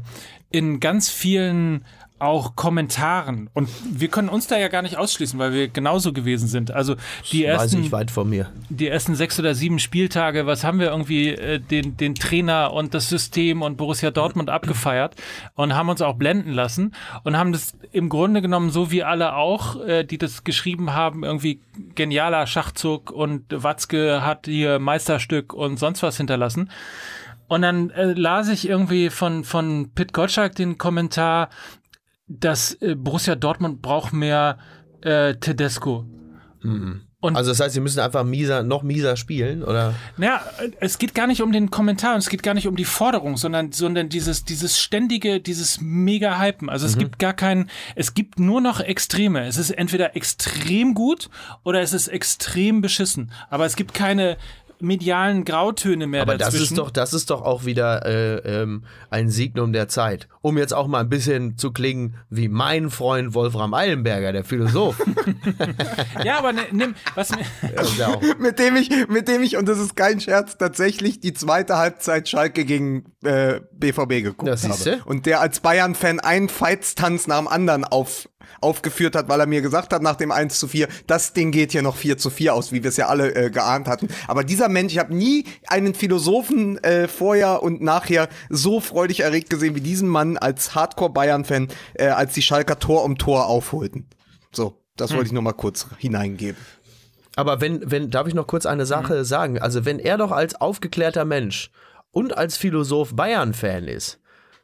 in ganz vielen auch Kommentaren und wir können uns da ja gar nicht ausschließen, weil wir genauso gewesen sind. Also die Weiß ersten ich weit von mir. die ersten sechs oder sieben Spieltage, was haben wir irgendwie äh, den, den Trainer und das System und Borussia Dortmund abgefeiert und haben uns auch blenden lassen und haben das im Grunde genommen so wie alle auch, äh, die das geschrieben haben, irgendwie genialer Schachzug und Watzke hat hier Meisterstück und sonst was hinterlassen. Und dann äh, las ich irgendwie von, von Pit Gottschalk den Kommentar, dass äh, Borussia Dortmund braucht mehr äh, Tedesco. Und- also das heißt, sie müssen einfach mieser, noch mieser spielen, oder? Naja, es geht gar nicht um den Kommentar und es geht gar nicht um die Forderung, sondern, sondern dieses, dieses ständige, dieses mega Hypen. Also es gibt gar keinen, es gibt nur noch Extreme. Es ist entweder extrem gut oder es ist extrem beschissen. Aber es gibt keine medialen Grautöne mehr Aber das dazwischen. ist doch, das ist doch auch wieder äh, ähm, ein Signum der Zeit. Um jetzt auch mal ein bisschen zu klingen wie mein Freund Wolfram Eilenberger, der Philosoph. ja, aber ne, nimm, was mir, Das mit dem ich, mit dem ich, und das ist kein Scherz, tatsächlich die zweite Halbzeit Schalke gegen äh, BVB geguckt Das habe. Und der als Bayern-Fan einen Feitstanz nach dem anderen auf, aufgeführt hat, weil er mir gesagt hat, nach dem 1 zu 4, das Ding geht hier noch 4 zu 4 aus, wie wir es ja alle äh, geahnt hatten. Aber dieser Mensch, ich habe nie einen Philosophen äh, vorher und nachher so freudig erregt gesehen wie diesen Mann als Hardcore-Bayern-Fan, äh, als die Schalker Tor um Tor aufholten. So, das wollte ich nur mal kurz hineingeben. Aber wenn, wenn, darf ich noch kurz eine Sache sagen? Also, wenn er doch als aufgeklärter Mensch und als Philosoph Bayern-Fan ist,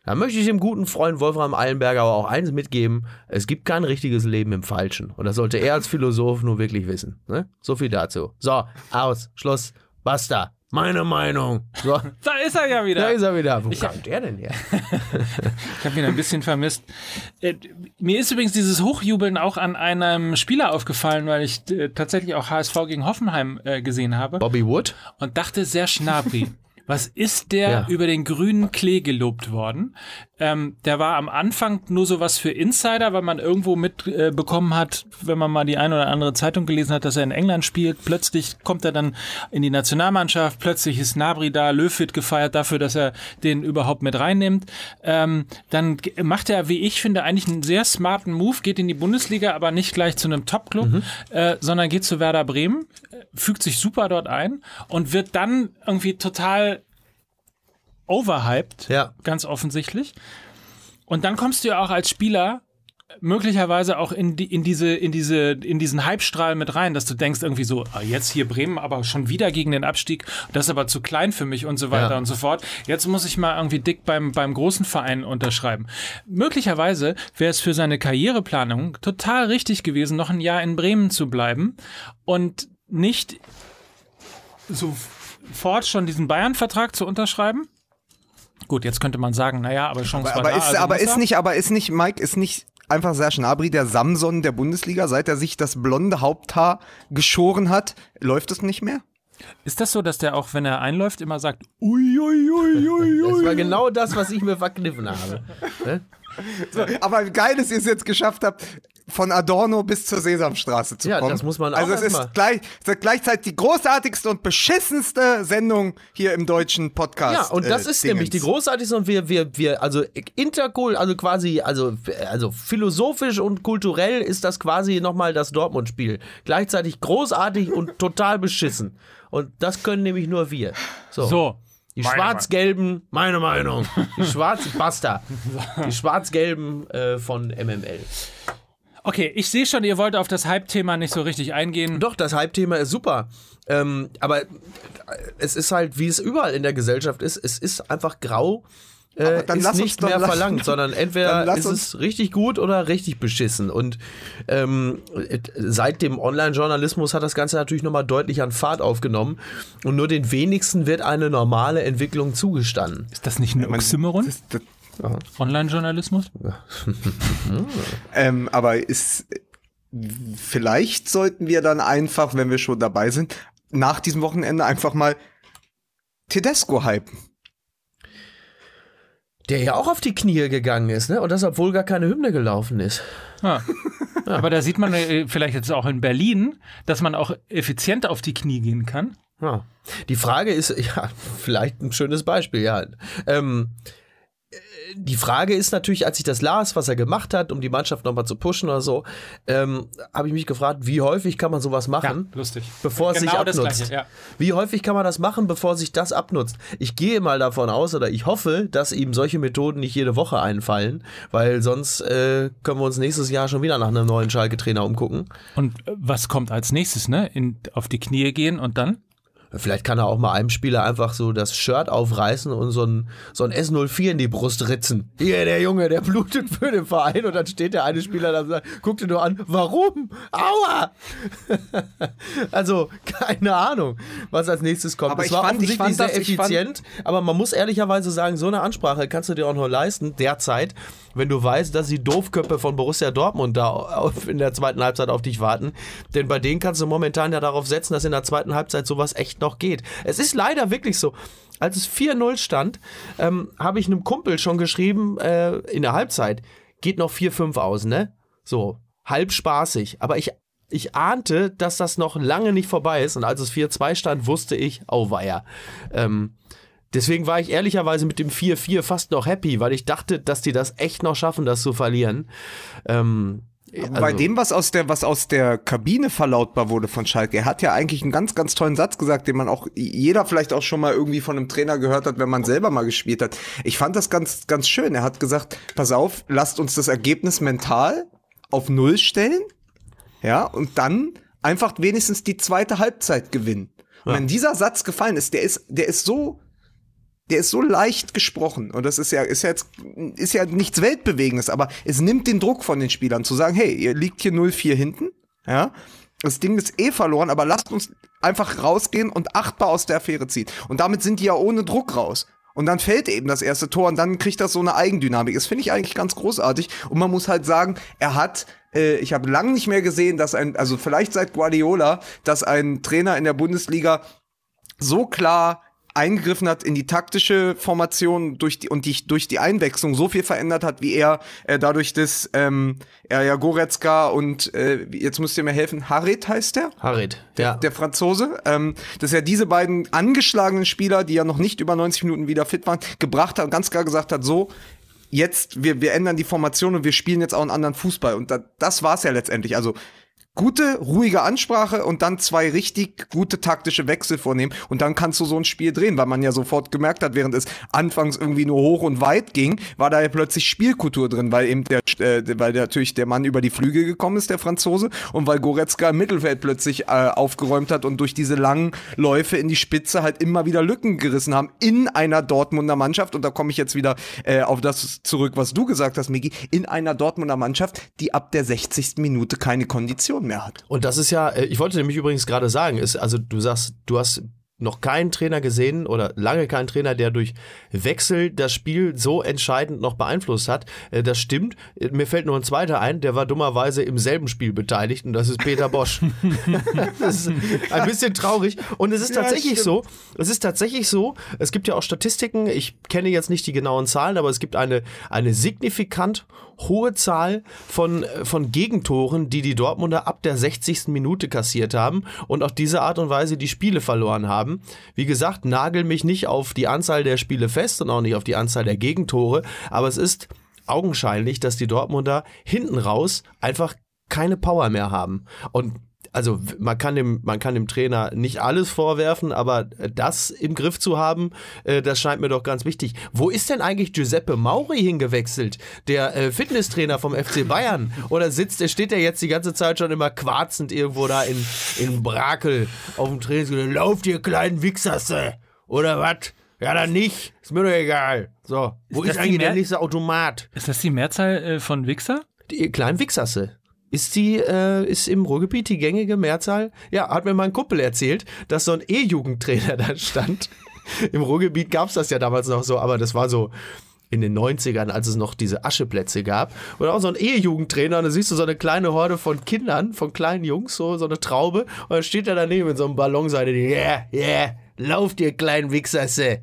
dann möchte ich dem guten Freund Wolfram Eilenberger aber auch eins mitgeben: Es gibt kein richtiges Leben im Falschen. Und das sollte er als Philosoph nur wirklich wissen. Ne? So viel dazu. So, aus, Schluss, basta. Meine Meinung. So, da ist er ja wieder. da ist er wieder. Wo kam der denn her? Ich habe ihn ein bisschen vermisst. Äh, mir ist übrigens dieses Hochjubeln auch an einem Spieler aufgefallen, weil ich äh, tatsächlich auch HSV gegen Hoffenheim äh, gesehen habe Bobby Wood? und dachte, sehr Schnabri. Was ist der Ja. über den grünen Klee gelobt worden? Ähm, der war am Anfang nur sowas für Insider, weil man irgendwo mitbekommen äh, hat, wenn man mal die eine oder andere Zeitung gelesen hat, dass er in England spielt. Plötzlich kommt er dann in die Nationalmannschaft. Plötzlich ist Nabri da, Löw wird gefeiert dafür, dass er den überhaupt mit reinnimmt. Ähm, dann macht er, wie ich finde, eigentlich einen sehr smarten Move, geht in die Bundesliga, aber nicht gleich zu einem Top-Club, äh, sondern geht zu Werder Bremen, äh, fügt sich super dort ein und wird dann irgendwie total overhyped, Ja. ganz offensichtlich. Und dann kommst du ja auch als Spieler möglicherweise auch in, die, in, diese, in, diese, in diesen Hypestrahl mit rein, dass du denkst irgendwie so, ah, jetzt hier Bremen, aber schon wieder gegen den Abstieg, das ist aber zu klein für mich und so weiter Ja. und so fort. Jetzt muss ich mal irgendwie dick beim, beim großen Verein unterschreiben. Möglicherweise wäre es für seine Karriereplanung total richtig gewesen, noch ein Jahr in Bremen zu bleiben und nicht sofort schon diesen Bayern-Vertrag zu unterschreiben. Gut, jetzt könnte man sagen, naja, aber Chance war Aber, da. ist, also aber ist er. nicht, aber ist nicht, Mike, ist nicht einfach Serge Gnabry der Samson der Bundesliga, seit er sich das blonde Haupthaar geschoren hat, läuft es nicht mehr? Ist das so, dass der auch, wenn er einläuft, immer sagt, ui, ui, ui, ui, Das war genau das, was ich mir verkniffen habe. So, aber geil, dass ihr es jetzt geschafft habt, von Adorno bis zur Sesamstraße zu Ja, kommen. das muss man auch Also es ist, gleich, es ist gleichzeitig die großartigste und beschissenste Sendung hier im deutschen Podcast. Ja, und das äh, ist nämlich die Dingens. großartigste und wir, wir, wir, also interkul, also quasi, also, also philosophisch und kulturell ist das quasi nochmal das Dortmund-Spiel. Gleichzeitig großartig und total beschissen. Und das können nämlich nur wir. So. So. Die Schwarz-Gelben, meine Meinung. Die Schwarz, basta. Die Schwarz-Gelben äh, von MML. Okay, ich sehe schon, ihr wollt auf das Hype-Thema nicht so richtig eingehen. Doch, das Hype-Thema ist super. Ähm, aber es ist halt, wie es überall in der Gesellschaft ist, es ist einfach grau. Äh, dann ist lass uns nicht mehr lass- verlangt, sondern dann entweder lass ist uns- es richtig gut oder richtig beschissen. Und ähm, et- seit dem Online-Journalismus hat das Ganze natürlich nochmal deutlich an Fahrt aufgenommen. Und nur den wenigsten wird eine normale Entwicklung zugestanden. Ist das nicht ein Oxymoron? Das, das, Online-Journalismus? ähm, aber ist, vielleicht sollten wir dann einfach, wenn wir schon dabei sind, nach diesem Wochenende einfach mal Tedesco hypen. Der ja auch auf die Knie gegangen ist, ne? Und das, obwohl gar keine Hymne gelaufen ist. Ja. Aber da sieht man äh, vielleicht jetzt auch in Berlin, dass man auch effizient auf die Knie gehen kann. Ja. Die Frage ist, ja, vielleicht ein schönes Beispiel, ja. Ähm, äh, die Frage ist natürlich, als ich das las, was er gemacht hat, um die Mannschaft nochmal zu pushen oder so, ähm, habe ich mich gefragt, wie häufig kann man sowas machen, lustig. bevor es sich Genau abnutzt? Gleiche, ja. Wie häufig kann man das machen, bevor sich das abnutzt? Ich gehe mal davon aus oder ich hoffe, dass ihm solche Methoden nicht jede Woche einfallen, weil sonst äh, können wir uns nächstes Jahr schon wieder nach einem neuen Schalke-Trainer umgucken. Und äh, was kommt als nächstes, ne? In, auf die Knie gehen und dann? Vielleicht kann er auch mal einem Spieler einfach so das Shirt aufreißen und so ein, so ein S04 in die Brust ritzen. Hier, der Junge, der blutet für den Verein und dann steht der eine Spieler da und sagt, guck dir nur an, warum? Aua! also, keine Ahnung, was als nächstes kommt. Aber es ich war fand- ich offensichtlich sehr das- effizient, aber man muss ehrlicherweise sagen, so eine Ansprache kannst du dir auch nur leisten, derzeit, wenn du weißt, dass die Doofköpfe von Borussia Dortmund da auf, in der zweiten Halbzeit auf dich warten. Denn bei denen kannst du momentan ja darauf setzen, dass in der zweiten Halbzeit sowas echt noch geht. Es ist leider wirklich so. Als es 4-0 stand, ähm, habe ich einem Kumpel schon geschrieben, äh, in der Halbzeit, geht noch 4-5 aus, ne? So, halb spaßig. Aber ich, ich ahnte, dass das noch lange nicht vorbei ist. Und als es 4-2 stand, wusste ich, auweia. Ähm, deswegen war ich ehrlicherweise mit dem 4-4 fast noch happy, weil ich dachte, dass die das echt noch schaffen, das zu verlieren. Ähm, Bei also- dem, was aus der, was aus der Kabine verlautbar wurde von Schalke, er hat ja eigentlich einen ganz, ganz tollen Satz gesagt, den man auch, jeder vielleicht auch schon mal irgendwie von einem Trainer gehört hat, wenn man selber mal gespielt hat. Ich fand das ganz, ganz schön. Er hat gesagt, pass auf, lasst uns das Ergebnis mental auf Null stellen, ja, und dann einfach wenigstens die zweite Halbzeit gewinnen. Und wenn dieser Satz gefallen ist, der ist, der ist so, der ist so leicht gesprochen und das ist ja ist ja jetzt ist ja nichts weltbewegendes, aber es nimmt den Druck von den Spielern zu sagen, hey, ihr liegt hier 0-4 hinten, ja? Das Ding ist eh verloren, aber lasst uns einfach rausgehen und achtbar aus der Affäre ziehen. Und damit sind die ja ohne Druck raus. Und dann fällt eben das erste Tor und dann kriegt das so eine Eigendynamik. Das finde ich eigentlich ganz großartig. Und man muss halt sagen, er hat, äh, ich habe lange nicht mehr gesehen, dass ein, also vielleicht seit Guardiola, dass ein Trainer in der Bundesliga so klar eingegriffen hat in die taktische Formation durch die, und die, durch die Einwechslung so viel verändert hat, wie er äh, dadurch, dass ähm, er ja Goretzka und äh, jetzt müsst ihr mir helfen, Harit heißt der? Harit, ja. der Franzose, ähm, dass er diese beiden angeschlagenen Spieler, die ja noch nicht über 90 Minuten wieder fit waren, gebracht hat und ganz klar gesagt hat, so, jetzt, wir, wir ändern die Formation und wir spielen jetzt auch einen anderen Fußball. Und da, das war's ja letztendlich. Also gute, ruhige Ansprache und dann zwei richtig gute taktische Wechsel vornehmen und dann kannst du so ein Spiel drehen, weil man ja sofort gemerkt hat, während es anfangs irgendwie nur hoch und weit ging, war da ja plötzlich Spielkultur drin, weil eben der, äh, weil natürlich der Mann über die Flügel gekommen ist, der Franzose, und weil Goretzka im Mittelfeld plötzlich äh, aufgeräumt hat und durch diese langen Läufe in die Spitze halt immer wieder Lücken gerissen haben in einer Dortmunder Mannschaft und da komme ich jetzt wieder äh, auf das zurück, was du gesagt hast, Miki, in einer Dortmunder Mannschaft, die ab der 60. Minute keine Kondition mehr hat. Und das ist ja, äh, ich wollte nämlich übrigens gerade sagen, ist, also du sagst, du hast noch keinen Trainer gesehen oder lange keinen Trainer, der durch Wechsel das Spiel so entscheidend noch beeinflusst hat. Äh, Das stimmt. Äh, Mir fällt nur ein zweiter ein, der war dummerweise im selben Spiel beteiligt und das ist Peter Bosch. das ist ein bisschen traurig. Und es ist Ja, tatsächlich stimmt. so, es ist tatsächlich so, es gibt ja auch Statistiken, ich kenne jetzt nicht die genauen Zahlen, aber es gibt eine, eine signifikant hohe Zahl von, äh, von Gegentoren, die die Dortmunder ab der 60. Minute kassiert haben und auf diese Art und Weise die Spiele verloren haben. Wie gesagt, nagel mich nicht auf die Anzahl der Spiele fest und auch nicht auf die Anzahl der Gegentore, aber es ist augenscheinlich, dass die Dortmunder hinten raus einfach keine Power mehr haben. Und also man kann dem, man kann dem Trainer nicht alles vorwerfen, aber äh, das im Griff zu haben, äh, das scheint mir doch ganz wichtig. Wo ist denn eigentlich Giuseppe Mauri hingewechselt, der äh, Fitnesstrainer vom FC Bayern? Oder sitzt, er steht er jetzt die ganze Zeit schon immer quarzend irgendwo da in, in Brakel auf dem Trainingsgelände? Lauft ihr kleinen Wichserse! Oder was? Ja, dann nicht. Ist mir doch egal. So, wo Ist ist, eigentlich der nächste Automat? Ist das die Mehrzahl äh, von Wichser? Die kleinen Wichsasse. Ist die, äh, ist im Ruhrgebiet die gängige Mehrzahl? Ja, hat mir mein Kumpel erzählt, dass so ein E-Jugendtrainer da stand. Im Ruhrgebiet gab's das ja damals noch so, aber das war so in den 90ern, als es noch diese Ascheplätze gab. Und auch so ein E-Jugendtrainer, und da siehst du so eine kleine Horde von Kindern, von kleinen Jungs, so, so eine Traube, und dann steht er daneben in so einem Ballonseite, die, yeah, yeah, lauft ihr kleinen Wichsasse.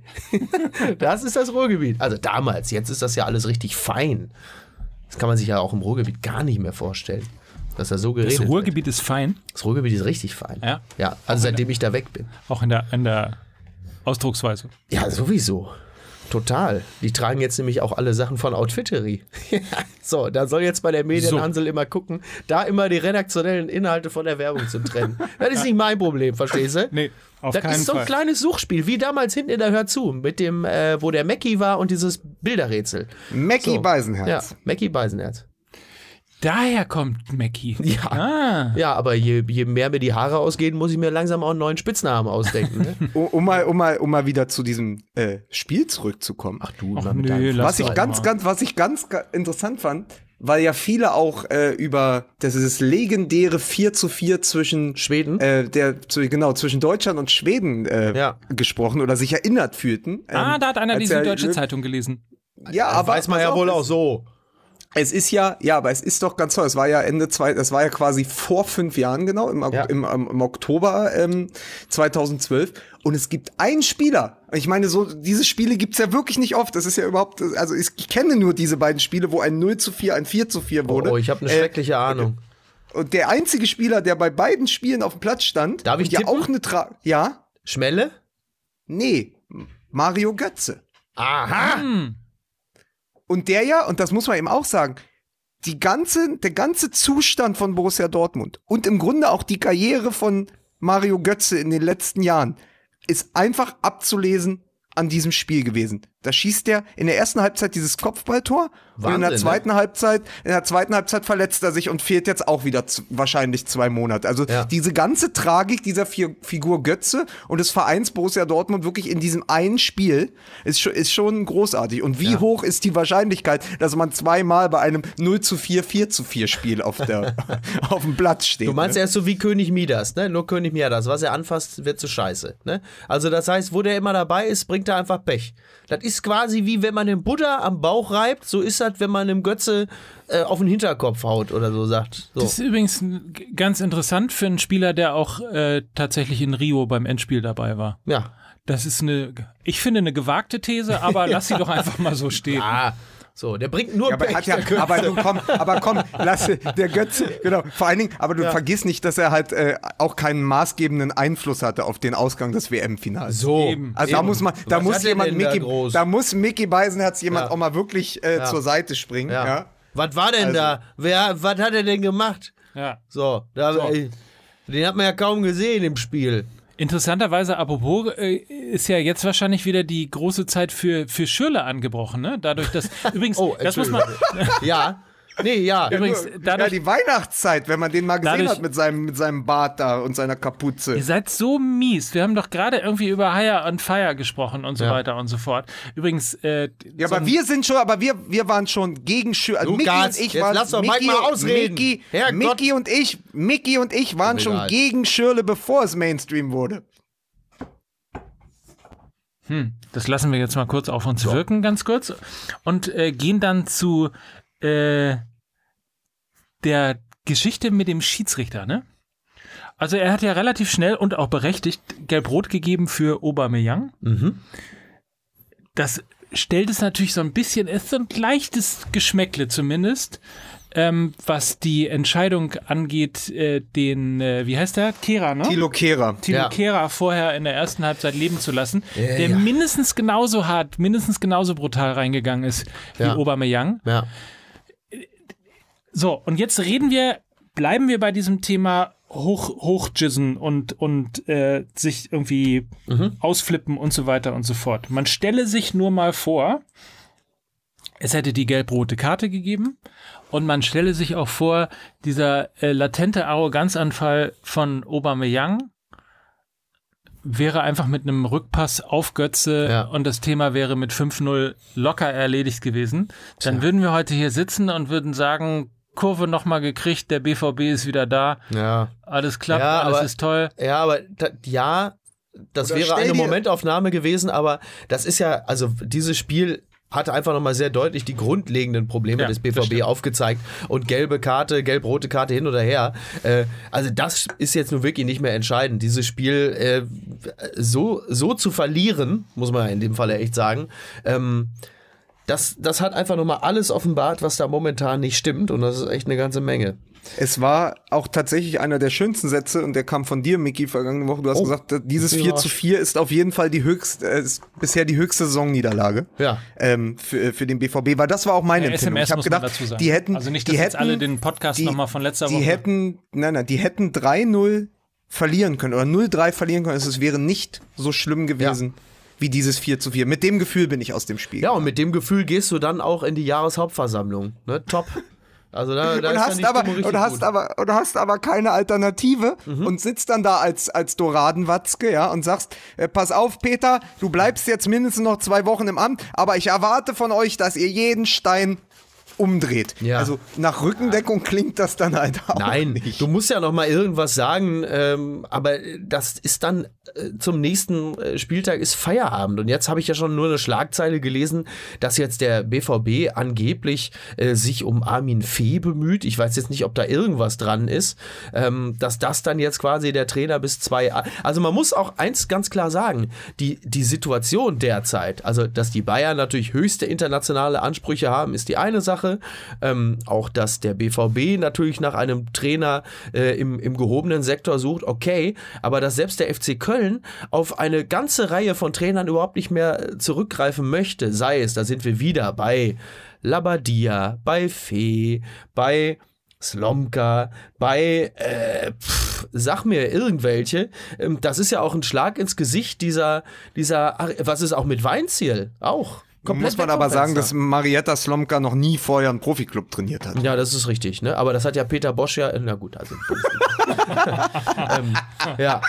das ist das Ruhrgebiet. Also damals, jetzt ist das ja alles richtig fein. Das kann man sich ja auch im Ruhrgebiet gar nicht mehr vorstellen, dass er so geredet Das wird. Ruhrgebiet ist fein, Das Ruhrgebiet ist richtig fein. Ja? Ja, also seitdem ich da weg bin. auch in der, in der Ausdrucksweise. Ja, sowieso. Total. Die tragen jetzt nämlich auch alle Sachen von Outfittery. so, da soll jetzt bei der Medienhansel immer gucken, da immer die redaktionellen Inhalte von der Werbung zu trennen. Das ist nicht mein Problem, verstehst du? Nee, auf das keinen ist so ein Fall. kleines Suchspiel, wie damals hinten in der Hör zu, mit dem, äh, wo der Mackie war und dieses Bilderrätsel. Mackie So. Beisenherz. Ja, Mackie Beisenherz. Daher kommt Mackie. Ja. Ah. Ja, aber je, je mehr mir die Haare ausgehen, muss ich mir langsam auch einen neuen Spitznamen ausdenken. Ne? Um, um, mal, um, mal, um mal wieder zu diesem äh, Spiel zurückzukommen. Ach du, Ach nö, was ich ganz, mal. ganz, was ich ganz ga- interessant fand, weil ja viele auch äh, über das ist das legendäre 4 zu 4 zwischen Schweden? äh, der zu, genau zwischen Deutschland und Schweden äh, Ja. gesprochen oder sich erinnert fühlten. Ah, Ähm, da hat einer die Süddeutsche Zeitung gelesen. Ja, aber Weiß man ja wohl auch so. Es ist ja, ja, aber es ist doch ganz toll. Es war ja Ende zwei, das war ja quasi vor fünf Jahren genau, im, Ja. im, im, im Oktober ähm, 2012. Und es gibt einen Spieler. Ich meine, so diese Spiele gibt's ja wirklich nicht oft. Das ist ja überhaupt, also ich, ich kenne nur diese beiden Spiele, wo ein 0 zu 4, ein 4 zu 4 wurde. Oh, ich habe eine Äh, schreckliche Ahnung. und der einzige Spieler, der bei beiden Spielen auf dem Platz stand, Darf ich ja auch eine Tra Ja? Schmelle? Nee, Mario Götze. Aha! Hm. Und der ja, und das muss man eben auch sagen, die ganze, der ganze Zustand von Borussia Dortmund und im Grunde auch die Karriere von Mario Götze in den letzten Jahren ist einfach abzulesen an diesem Spiel gewesen. Da schießt er in der ersten Halbzeit dieses Kopfballtor und in der Wahnsinn, zweiten Halbzeit, in der zweiten Halbzeit verletzt er sich und fehlt jetzt auch wieder wahrscheinlich zwei Monate. Also Ja. diese ganze Tragik dieser Fi- Figur Götze und des Vereins Borussia Dortmund wirklich in diesem einen Spiel ist schon, ist schon großartig. Und wie hoch ist die Wahrscheinlichkeit, dass man zweimal bei einem 0 zu 4, 4 zu 4 Spiel auf, der, auf dem Platz steht? Du meinst, ne? er ist so wie König Midas, ne? Nur König Midas. Was er anfasst, wird zu scheiße, ne? Also das heißt, wo der immer dabei ist, bringt er einfach Pech. Das ist quasi wie wenn man den Buddha am Bauch reibt, so ist das, wenn man dem Götze äh, auf den Hinterkopf haut oder so sagt. So. Das ist übrigens ganz interessant für einen Spieler, der auch äh, tatsächlich in Rio beim Endspiel dabei war. Ja. Das ist eine, ich finde, eine gewagte These, aber lass sie doch einfach mal so stehen. Ah, so, der bringt nur Ja, aber, er Pech. hat ja, aber du komm, aber komm, lass der Götze, genau. Vor allen Dingen, aber du vergiss nicht, dass er halt äh, auch keinen maßgebenden Einfluss hatte auf den Ausgang des WM-Finals. so. Eben. Also da Eben. muss man, da Was muss jemand da Mickey, groß? da muss Mickey Beisenherz jemand Ja. auch mal wirklich äh, Ja. zur Seite springen. Ja. ja. Was war denn Also- da? Wer, was hat er denn gemacht? Ja. So, da, So. Ey, den hat man ja kaum gesehen im Spiel. Interessanterweise, apropos, äh, ist ja jetzt wahrscheinlich wieder die große Zeit für, für Schürle angebrochen, ne? Dadurch, dass, übrigens, Oh, das muss man, Ja. Nee, ja. übrigens, ja, dadurch, die Weihnachtszeit, wenn man den mal gesehen Dadurch- hat mit seinem, mit seinem Bart da und seiner Kapuze. Ihr seid so mies. Wir haben doch gerade irgendwie über Hire on Fire gesprochen und so Ja. weiter und so fort. Übrigens, äh, Ja, so aber ein- wir sind schon, aber wir, wir waren schon gegen Schür. Also Mickey Lukas, und ich jetzt waren. lass doch Mickey, mal ausreden. Mickey. Mickey und ich, Mickey und ich waren schon Egal. gegen Schürle, bevor es Mainstream wurde. Das lassen wir jetzt mal kurz auf uns wirken, ganz kurz. Und äh, gehen dann zu äh, der Geschichte mit dem Schiedsrichter, ne? Also er hat ja relativ schnell und auch berechtigt gelb-rot gegeben für Aubameyang. Das stellt es natürlich so ein bisschen, es ist so ein leichtes Geschmäckle zumindest, ähm, was die Entscheidung angeht, äh, den, äh, wie heißt der? Kera, ne? Tilo Kehrer. Tilo Ja. Kehrer vorher in der ersten Halbzeit leben zu lassen, Ja, der ja. mindestens genauso hart, mindestens genauso brutal reingegangen ist wie Ja. Aubameyang. Ja. So, und jetzt reden wir, bleiben wir bei diesem Thema hoch, hochjizzen und, und äh, sich irgendwie Mhm. ausflippen und so weiter und so fort. Man stelle sich nur mal vor, es hätte die gelb-rote Karte gegeben und man stelle sich auch vor, dieser äh, latente Arroganzanfall von Aubameyang wäre einfach mit einem Rückpass auf Götze Ja. und das Thema wäre mit 5-0 locker erledigt gewesen. Dann würden wir heute hier sitzen und würden sagen, Kurve nochmal gekriegt, der BVB ist wieder da, Ja. alles klappt, Ja, alles aber- ist toll. Ja, aber da, ja, das Oder wäre eine Momentaufnahme gewesen, aber das ist ja, also dieses Spiel hatte einfach nochmal sehr deutlich die grundlegenden Probleme Ja, des BVB aufgezeigt und gelbe Karte, gelb-rote Karte hin oder her. Äh, also das ist jetzt nun wirklich nicht mehr entscheidend. Dieses Spiel äh, so, so zu verlieren, muss man ja in dem Fall ja echt sagen, ähm, das, das hat einfach nochmal alles offenbart, was da momentan nicht stimmt und das ist echt eine ganze Menge. Es war auch tatsächlich einer der schönsten Sätze und der kam von dir, Mickey, vergangene Woche. Du hast Oh. gesagt, dieses Ja. 4 zu 4 ist auf jeden Fall die höchste, äh, ist bisher die höchste Saisonniederlage Ja. ähm, für, für den BVB, weil das war auch meine Ja, Empfindung. SMS ich habe gedacht, dazu sagen. die hätten, also nicht, die dass hätten, jetzt alle den Podcast die- nochmal von letzter die Woche. hätten, nein, nein, die hätten 3-0 verlieren können oder 0-3 verlieren können. Es wäre nicht so schlimm gewesen wie dieses 4 zu 4. Mit dem Gefühl bin ich aus dem Spiel. Ja, und mit dem Gefühl gehst du dann auch in die Jahreshauptversammlung. Ne? Top. Also da, da und hast, aber, und, hast gut. Mhm. aber, und hast aber keine Alternative und sitzt dann da als, als Doradenwatzke, ja, und sagst, äh, pass auf, Peter, du bleibst jetzt mindestens noch zwei Wochen im Amt, aber ich erwarte von euch, dass ihr jeden Stein umdreht. Ja. Also nach Rückendeckung klingt das dann halt auch Nein, nicht. du musst ja noch mal irgendwas sagen, ähm, aber das ist dann äh, zum nächsten äh, Spieltag ist Feierabend und jetzt habe ich ja schon nur eine Schlagzeile gelesen, dass jetzt der BVB angeblich äh, sich um Armin Fee bemüht. Ich weiß jetzt nicht, ob da irgendwas dran ist, ähm, dass das dann jetzt quasi der Trainer bis zwei. Also man muss auch eins ganz klar sagen: die die Situation derzeit, also dass die Bayern natürlich höchste internationale Ansprüche haben, ist die eine Sache. Ähm, auch dass der BVB natürlich nach einem Trainer äh, im, im gehobenen Sektor sucht, okay, aber dass selbst der FC Köln auf eine ganze Reihe von Trainern überhaupt nicht mehr äh, zurückgreifen möchte, sei es, da sind wir wieder bei Labadia, bei Fee, bei Slomka, bei, äh, pff, sag mir irgendwelche. Ähm, das ist ja auch ein Schlag ins Gesicht dieser, dieser, was ist auch mit Weinziel? Auch. Muss man aber sagen, dass Marietta Slomka noch nie vorher einen Profiklub trainiert hat. Ja, das ist richtig, ne? Aber das hat ja Peter Bosch ja, na gut, also. ähm, ja.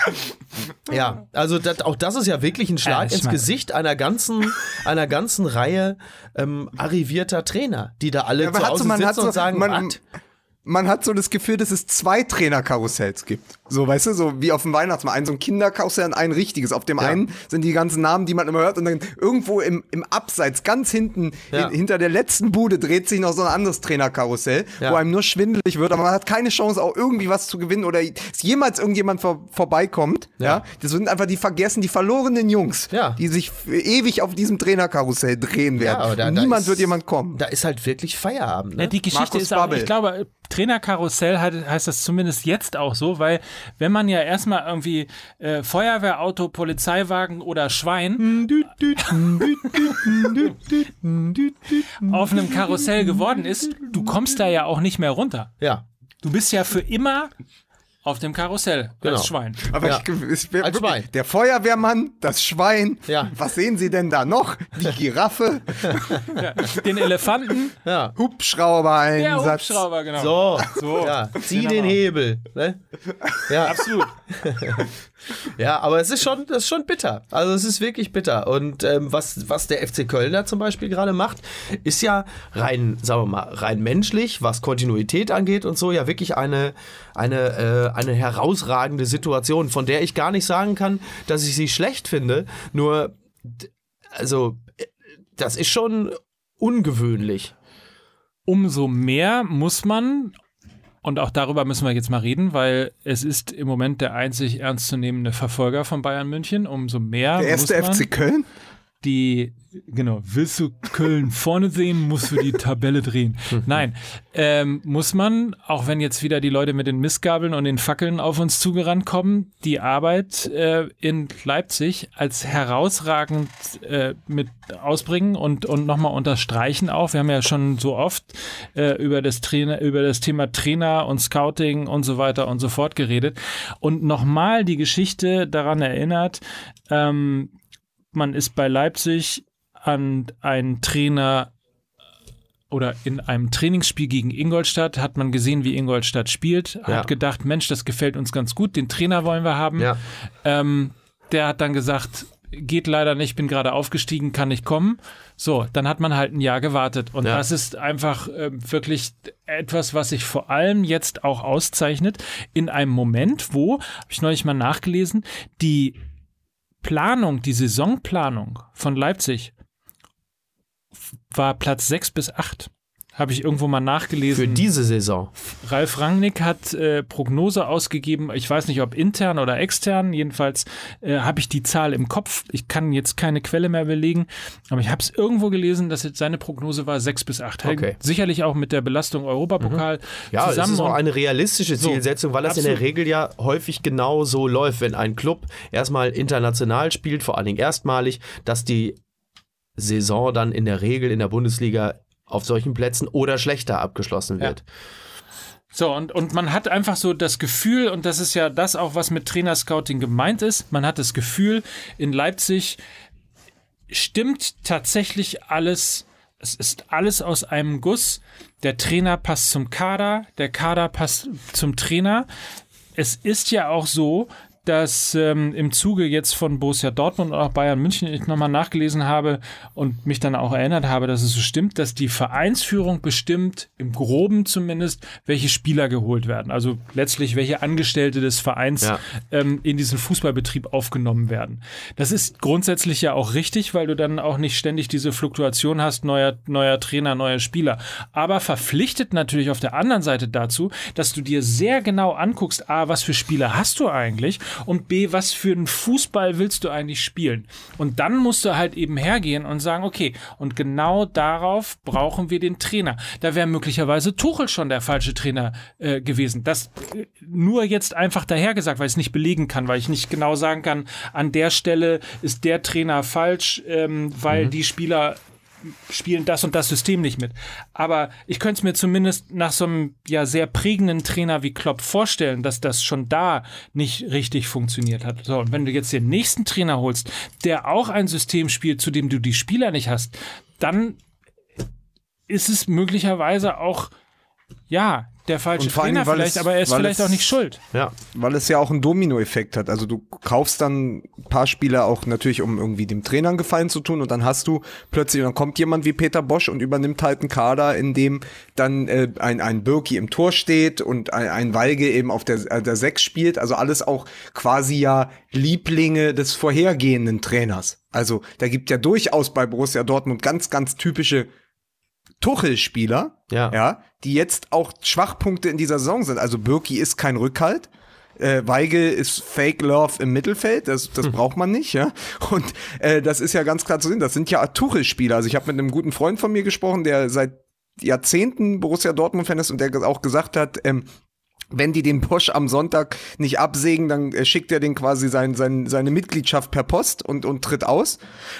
Ja, also das, auch das ist ja wirklich ein Schlag ins Gesicht einer ganzen, einer ganzen Reihe ähm, arrivierter Trainer, die da alle Ja, zu Hause sitzen so- und sagen, man-? Man hat so das Gefühl, dass es zwei Trainerkarussells gibt. So, weißt du, so wie auf dem Weihnachtsmarkt. Ein so ein Kinderkarussell und ein richtiges. Auf dem einen sind die ganzen Namen, die man immer hört. Und dann irgendwo im, im Abseits, ganz hinten, Ja. hin, hinter der letzten Bude, dreht sich noch so ein anderes Trainerkarussell, Ja. wo einem nur schwindelig wird. Aber man hat keine Chance, auch irgendwie was zu gewinnen oder dass jemals irgendjemand vor, vorbeikommt. Ja. Ja. Das sind einfach die vergessen, die verlorenen Jungs, Ja. die sich ewig auf diesem Trainerkarussell drehen werden. aber da- da Niemand ist- wird jemand kommen. Da ist halt wirklich Feierabend. Ne? Ja, die Geschichte Markus ist Babbel. ich glaube, Trainerkarussell heißt das zumindest jetzt auch so, weil wenn man ja erstmal irgendwie äh, Feuerwehrauto, Polizeiwagen oder Schwein auf einem Karussell geworden ist, du kommst da ja auch nicht mehr runter. ja. Du bist ja für immer auf dem Karussell Genau. als Schwein. Aber Ja. ich, es wär Als Schwein. Der Feuerwehrmann, das Schwein. Ja. Was sehen Sie denn da noch? Die Giraffe, Ja, den Elefanten, Ja. der Hubschrauber-Einsatz. Hubschrauber, genau. So, So. ja, zieh Genau. den Hebel. Ne? Ja. Absolut. Ja, aber es ist schon, das ist schon bitter. Also es ist wirklich bitter. Und ähm, was, was der FC Köln da zum Beispiel gerade macht, ist ja rein, sagen wir mal, rein menschlich, was Kontinuität angeht und so, ja wirklich eine, eine, äh, eine herausragende Situation, von der ich gar nicht sagen kann, dass ich sie schlecht finde. Nur, also, äh, das ist schon ungewöhnlich. umso mehr muss man, und auch darüber müssen wir jetzt mal reden, weil es ist im Moment der einzig ernstzunehmende Verfolger von Bayern München, umso mehr Der erste FC Köln? die, genau, willst du Köln vorne sehen, musst du die Tabelle drehen. Nein, ähm, muss man, auch wenn jetzt wieder die Leute mit den Mistgabeln und den Fackeln auf uns zugerannt kommen, die Arbeit äh, in Leipzig als herausragend äh, mit ausbringen und, und nochmal unterstreichen auch. Wir haben ja schon so oft äh, über das Trainer, über das Thema Trainer und Scouting und so weiter und so fort geredet. Und nochmal die Geschichte daran erinnert, ähm, man ist bei Leipzig an einen Trainer oder in einem Trainingsspiel gegen Ingolstadt hat man gesehen, wie Ingolstadt spielt, Ja. hat gedacht, Mensch, das gefällt uns ganz gut, den Trainer wollen wir haben. Ja. Ähm, der hat dann gesagt, geht leider nicht, bin gerade aufgestiegen, kann nicht kommen. So, dann hat man halt ein Jahr gewartet. Und Ja. das ist einfach ähm, wirklich etwas, was sich vor allem jetzt auch auszeichnet, in einem Moment, wo, habe ich neulich mal nachgelesen, die Planung, die Saisonplanung von Leipzig war Platz 6 bis 8. Habe ich irgendwo mal nachgelesen. Für diese Saison. Ralf Rangnick hat äh, Prognose ausgegeben, ich weiß nicht, ob intern oder extern, jedenfalls äh, habe ich die Zahl im Kopf. Ich kann jetzt keine Quelle mehr belegen, aber ich habe es irgendwo gelesen, dass jetzt seine Prognose war 6 bis 8. Hängt Okay. Sicherlich auch mit der Belastung Europapokal Ja, zusammen. es ist auch eine realistische So, Zielsetzung, weil das in der absolut. Regel ja häufig genau so läuft, wenn ein Club erstmal international spielt, vor allen Dingen erstmalig, dass die Saison dann in der Regel in der Bundesliga auf solchen Plätzen oder schlechter abgeschlossen wird. So, und, und man hat einfach so das Gefühl, und das ist ja das auch, was mit Trainerscouting gemeint ist, man hat das Gefühl, in Leipzig stimmt tatsächlich alles, es ist alles aus einem Guss. Der Trainer passt zum Kader, der Kader passt zum Trainer. Es ist ja auch so, dass ähm, im Zuge jetzt von Borussia Dortmund und auch Bayern München ich nochmal nachgelesen habe und mich dann auch erinnert habe, dass es so stimmt, dass die Vereinsführung bestimmt, im Groben zumindest, welche Spieler geholt werden. Also letztlich, welche Angestellte des Vereins Ja. ähm, in diesen Fußballbetrieb aufgenommen werden. Das ist grundsätzlich ja auch richtig, weil du dann auch nicht ständig diese Fluktuation hast, neuer, neuer Trainer, neuer Spieler. Aber verpflichtet natürlich auf der anderen Seite dazu, dass du dir sehr genau anguckst, A, was für Spieler hast du eigentlich und B, was für einen Fußball willst du eigentlich spielen. Und dann musst du halt eben hergehen und sagen, okay, und genau darauf brauchen wir den Trainer. Da wäre möglicherweise Tuchel schon der falsche Trainer äh, gewesen. Das äh, nur jetzt einfach dahergesagt, weil ich es nicht belegen kann, weil ich nicht genau sagen kann, an der Stelle ist der Trainer falsch, ähm, weil die Spieler spielen das und das System nicht mit. Aber ich könnte es mir zumindest nach so einem ja sehr prägenden Trainer wie Klopp vorstellen, dass das schon da nicht richtig funktioniert hat. So, und wenn du jetzt den nächsten Trainer holst, der auch ein System spielt, zu dem du die Spieler nicht hast, dann ist es möglicherweise auch ja der falsche Trainer weil vielleicht, es- aber er ist vielleicht es- auch nicht schuld. Ja. Weil es ja auch einen Dominoeffekt hat. Also du kaufst dann ein paar Spieler auch natürlich, um irgendwie dem Trainer einen Gefallen zu tun und dann hast du plötzlich, dann kommt jemand wie Peter Bosch und übernimmt halt einen Kader, in dem dann äh, ein, ein Birki im Tor steht und ein, ein Walge eben auf der, äh, der Sechs spielt. Also alles auch quasi ja Lieblinge des vorhergehenden Trainers. Also da gibt ja durchaus bei Borussia Dortmund ganz, ganz typische Tuchel-Spieler, Ja. ja, die jetzt auch Schwachpunkte in dieser Saison sind. Also Birki ist kein Rückhalt. Äh, Weigel ist Fake Love im Mittelfeld, das, das braucht man nicht, ja. Und äh, das ist ja ganz klar zu sehen. Das sind ja Tuchel-Spieler. Also ich habe mit einem guten Freund von mir gesprochen, der seit Jahrzehnten Borussia Dortmund-Fan ist und der auch gesagt hat, ähm, wenn die den Bosch am Sonntag nicht absägen, dann äh, schickt er den quasi sein, sein, seine Mitgliedschaft per Post und, und tritt aus.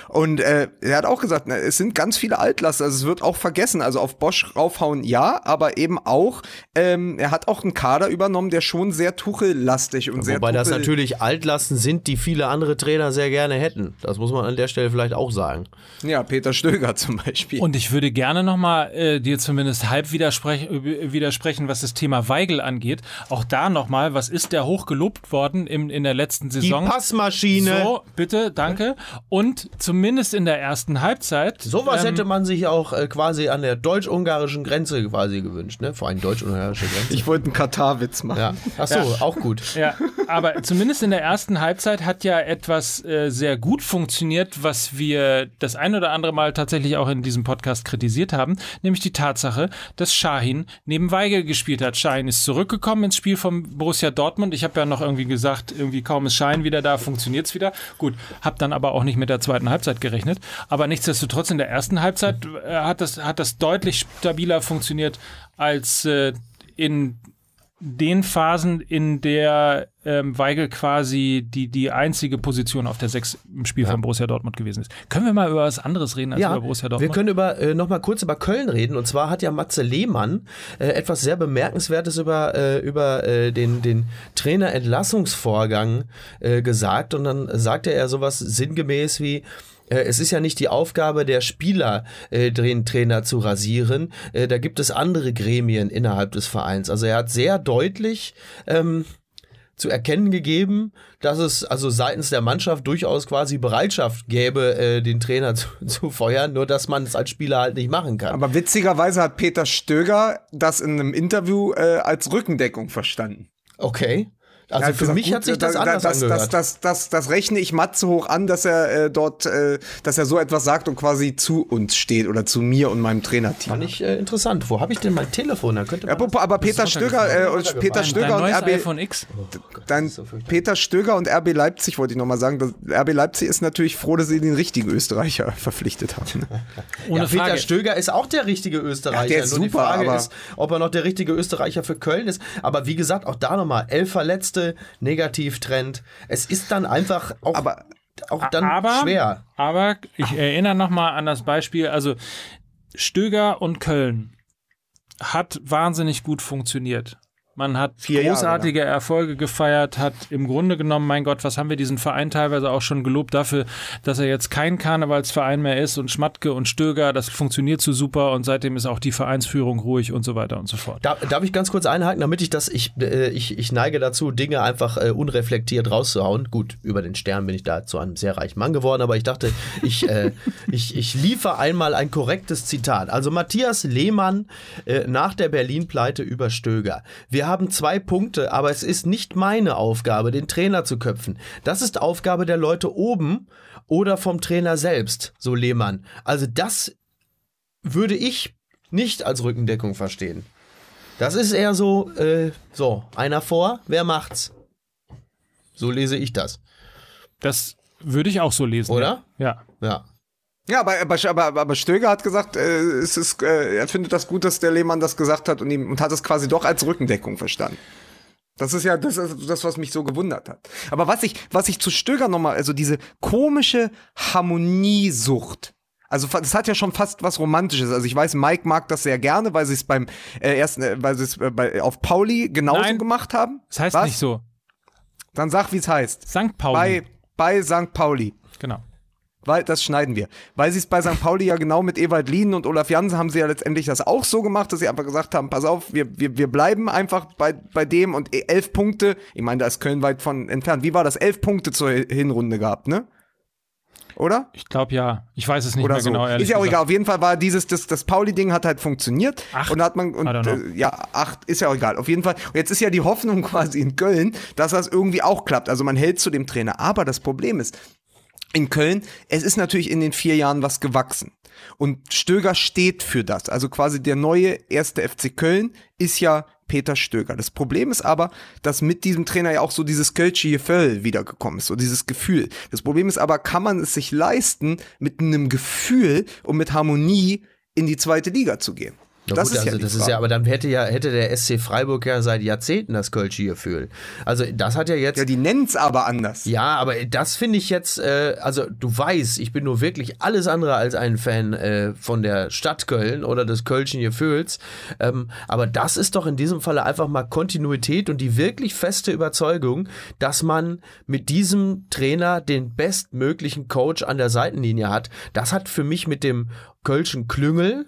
Und äh, er hat auch gesagt, na, es sind ganz viele Altlaster, also es wird auch vergessen. Also auf Bosch raufhauen ja, aber eben auch, ähm, er hat auch einen Kader übernommen, der schon sehr tuchellastig und sehr Wobei das natürlich Altlasten sind, die viele andere Trainer sehr gerne hätten. Das muss man an der Stelle vielleicht auch sagen. Ja, Peter Stöger zum Beispiel. Und ich würde gerne nochmal äh, dir zumindest halb widersprech äh, widersprechen, was das Thema Weigel angeht. Auch da nochmal, was ist der hoch gelobt worden im, in der letzten Die Saison? Passmaschine. So, bitte, danke. Und zumindest in der ersten Halbzeit. Sowas ähm, hätte man sich auch äh, quasi an der deutsch-ungarischen Grenze quasi gewünscht, ne? Vor allem deutsch-ungarische Grenze. Ich wollte einen Katar-Witz machen. ja. Achso, auch gut. Ja, aber zumindest in der ersten Halbzeit hat ja etwas äh, sehr gut funktioniert, was wir das ein oder andere Mal tatsächlich auch in diesem Podcast kritisiert haben, nämlich die Tatsache, dass Shahin neben Weigel gespielt hat. Shahin ist zurückgekommen ins Spiel vom Borussia Dortmund. Ich habe ja noch irgendwie gesagt, irgendwie kaum ist Shahin wieder da, funktioniert es wieder. Gut, habe dann aber auch nicht mit der zweiten Halbzeit gerechnet. Aber nichtsdestotrotz in der ersten Halbzeit äh, hat, das, hat das deutlich stabiler funktioniert als äh, in den Phasen, in der ähm, Weigel quasi die, die einzige Position auf der Sechs im Spiel von Borussia Dortmund gewesen ist. Können wir mal über was anderes reden als über Borussia wir Dortmund? können über, äh, noch mal kurz über Köln reden. Und zwar hat ja Matze Lehmann äh, etwas sehr Bemerkenswertes über, äh, über äh, den, den Trainerentlassungsvorgang äh, gesagt. Und dann sagte er sowas sinngemäß wie, es ist ja nicht die Aufgabe der Spieler, äh, den Trainer zu rasieren. Äh, da gibt es andere Gremien innerhalb des Vereins. Also er hat sehr deutlich ähm, zu erkennen gegeben, dass es also seitens der Mannschaft durchaus quasi Bereitschaft gäbe, äh, den Trainer zu, zu feuern, nur dass man es als Spieler halt nicht machen kann. Aber witzigerweise hat Peter Stöger das in einem Interview äh, als Rückendeckung verstanden. okay. Also für gesagt, mich gut, hat sich da- das da- anders das, angehört. das, das, das, das rechne ich Matze hoch an, dass er äh, dort, äh, dass er so etwas sagt und quasi zu uns steht oder zu mir und meinem Trainerteam. Fand ich äh, interessant. Wo habe ich denn mein Telefon? Da könnte man Apropos, aber Peter Stöger, äh, und Peter Stöger und RB, iPhone X. dann so. Peter Stöger und RB Leipzig wollte ich noch mal sagen. RB Leipzig ist natürlich froh, dass sie den richtigen Österreicher verpflichtet haben. ne? Ohne ja, Peter Frage. Stöger ist auch der richtige Österreicher. Ja, der ist Nur die super, Frage aber- ist, ob er noch der richtige Österreicher für Köln ist. Aber wie gesagt, auch da nochmal, elf Verletzte, Negativtrend. Es ist dann einfach auch, Aber- auch dann aber, schwer. Aber ich erinnere nochmal an das Beispiel, also Stöger und Köln hat wahnsinnig gut funktioniert. Man hat Vier Jahre großartige Erfolge gefeiert, hat im Grunde genommen, mein Gott, was haben wir diesen Verein teilweise auch schon gelobt dafür, dass er jetzt kein Karnevalsverein mehr ist und Schmatke und Stöger, das funktioniert so super und seitdem ist auch die Vereinsführung ruhig und so weiter und so fort. Da, darf ich ganz kurz einhaken, damit ich das, ich, äh, ich, ich neige dazu, Dinge einfach äh, unreflektiert rauszuhauen. Gut, über den Stern bin ich da zu einem sehr reichen Mann geworden, aber ich dachte, ich, äh, ich, ich liefere einmal ein korrektes Zitat. Also Matthias Lehmann äh, nach der Berlin-Pleite über Stöger. Wir haben zwei Punkte, aber es ist nicht meine Aufgabe, den Trainer zu köpfen. Das ist Aufgabe der Leute oben oder vom Trainer selbst, so Lehmann. Also das würde ich nicht als Rückendeckung verstehen. Das ist eher so, äh, so, einer vor, wer macht's? So lese ich das, Das würde ich auch so lesen. oder? Ja. Ja. Ja, aber, aber, aber, aber Stöger hat gesagt, äh, es ist, äh, er findet das gut, dass der Lehmann das gesagt hat und, ihm, und hat es quasi doch als Rückendeckung verstanden. Das ist ja das, ist das, was mich so gewundert hat. Aber was ich, was ich zu Stöger nochmal, also diese komische Harmoniesucht. Also das hat ja schon fast was Romantisches. Also ich weiß, Mike mag das sehr gerne, weil sie es beim äh, ersten, äh, weil sie es äh, bei, auf Pauli genauso Nein. gemacht haben. Das heißt was? nicht so. Dann sag, wie es heißt. St. Pauli. Bei, bei St. Pauli. genau. Weil, das schneiden wir. Weil sie es bei St. Pauli ja genau mit Ewald Lien und Olaf Jansen haben sie ja letztendlich das auch so gemacht, dass sie einfach gesagt haben, pass auf, wir, wir, wir bleiben einfach bei, bei dem und e- elf Punkte, ich meine, da ist Köln weit von entfernt. Wie war das? Elf Punkte zur Hi- Hinrunde gehabt, ne? Oder? Ich glaube ja. Ich weiß es nicht Oder mehr so. genau. ehrlich ist ja auch gesagt. egal. Auf jeden Fall war dieses, das, das Pauli-Ding hat halt funktioniert. Acht? Und da hat man, und, äh, ja, acht, ist ja auch egal. Auf jeden Fall. Und jetzt ist ja die Hoffnung quasi in Köln, dass das irgendwie auch klappt. Also man hält zu dem Trainer. Aber das Problem ist, in Köln, es ist natürlich in den vier Jahren was gewachsen. Und Stöger steht für das. Also quasi der neue erste FC Köln ist ja Peter Stöger. Das Problem ist aber, dass mit diesem Trainer ja auch so dieses Kölsche Gefühl wiedergekommen ist, so dieses Gefühl. Das Problem ist aber, kann man es sich leisten, mit einem Gefühl und mit Harmonie in die zweite Liga zu gehen? Na das gut, ist ja also die das ist ja, aber dann hätte ja hätte der SC Freiburg ja seit Jahrzehnten das Kölsche Gefühl. Also das hat ja jetzt ja, die nennt's aber anders. Ja, aber das finde ich jetzt, äh, also du weißt, ich bin nur wirklich alles andere als ein Fan äh, von der Stadt Köln oder des Kölschen Gefühls. Ähm, aber das ist doch in diesem Falle einfach mal Kontinuität und die wirklich feste Überzeugung, dass man mit diesem Trainer den bestmöglichen Coach an der Seitenlinie hat. Das hat für mich mit dem Kölschen Klüngel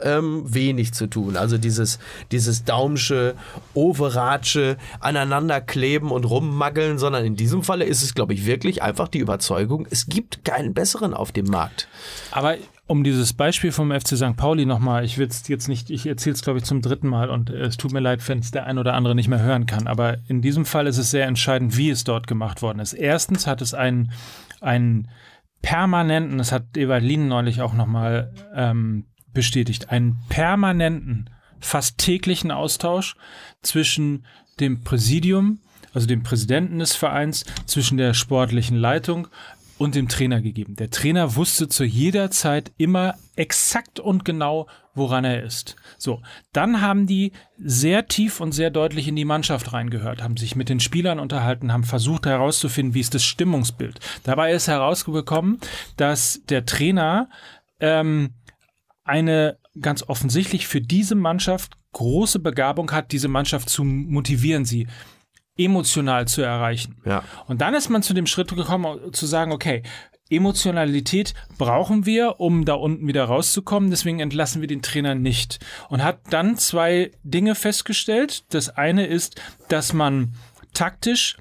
ähm, wenig zu tun. Also dieses, dieses Daumsche, Overatsche, aneinanderkleben und rummaggeln, sondern in diesem Falle ist es, glaube ich, wirklich einfach die Überzeugung, es gibt keinen besseren auf dem Markt. Aber um dieses Beispiel vom FC St. Pauli nochmal, ich will es jetzt nicht, ich erzähle es glaube ich zum dritten Mal und äh, es tut mir leid, wenn es der ein oder andere nicht mehr hören kann, aber in diesem Fall ist es sehr entscheidend, wie es dort gemacht worden ist. Erstens hat es einen, einen permanenten, das hat Ewald Lien neulich auch nochmal ähm, bestätigt, einen permanenten, fast täglichen Austausch zwischen dem Präsidium, also dem Präsidenten des Vereins, zwischen der sportlichen Leitung und dem Trainer gegeben. Der Trainer wusste zu jeder Zeit immer exakt und genau, woran er ist. So, dann haben die sehr tief und sehr deutlich in die Mannschaft reingehört, haben sich mit den Spielern unterhalten, haben versucht herauszufinden, wie ist das Stimmungsbild. Dabei ist herausgekommen, dass der Trainer ähm, eine ganz offensichtlich für diese Mannschaft große Begabung hat, diese Mannschaft zu motivieren, sie emotional zu erreichen. Ja. Und dann ist man zu dem Schritt gekommen, zu sagen, okay, Emotionalität brauchen wir, um da unten wieder rauszukommen. Deswegen entlassen wir den Trainer nicht. Und hat dann zwei Dinge festgestellt. Das eine ist, dass man taktisch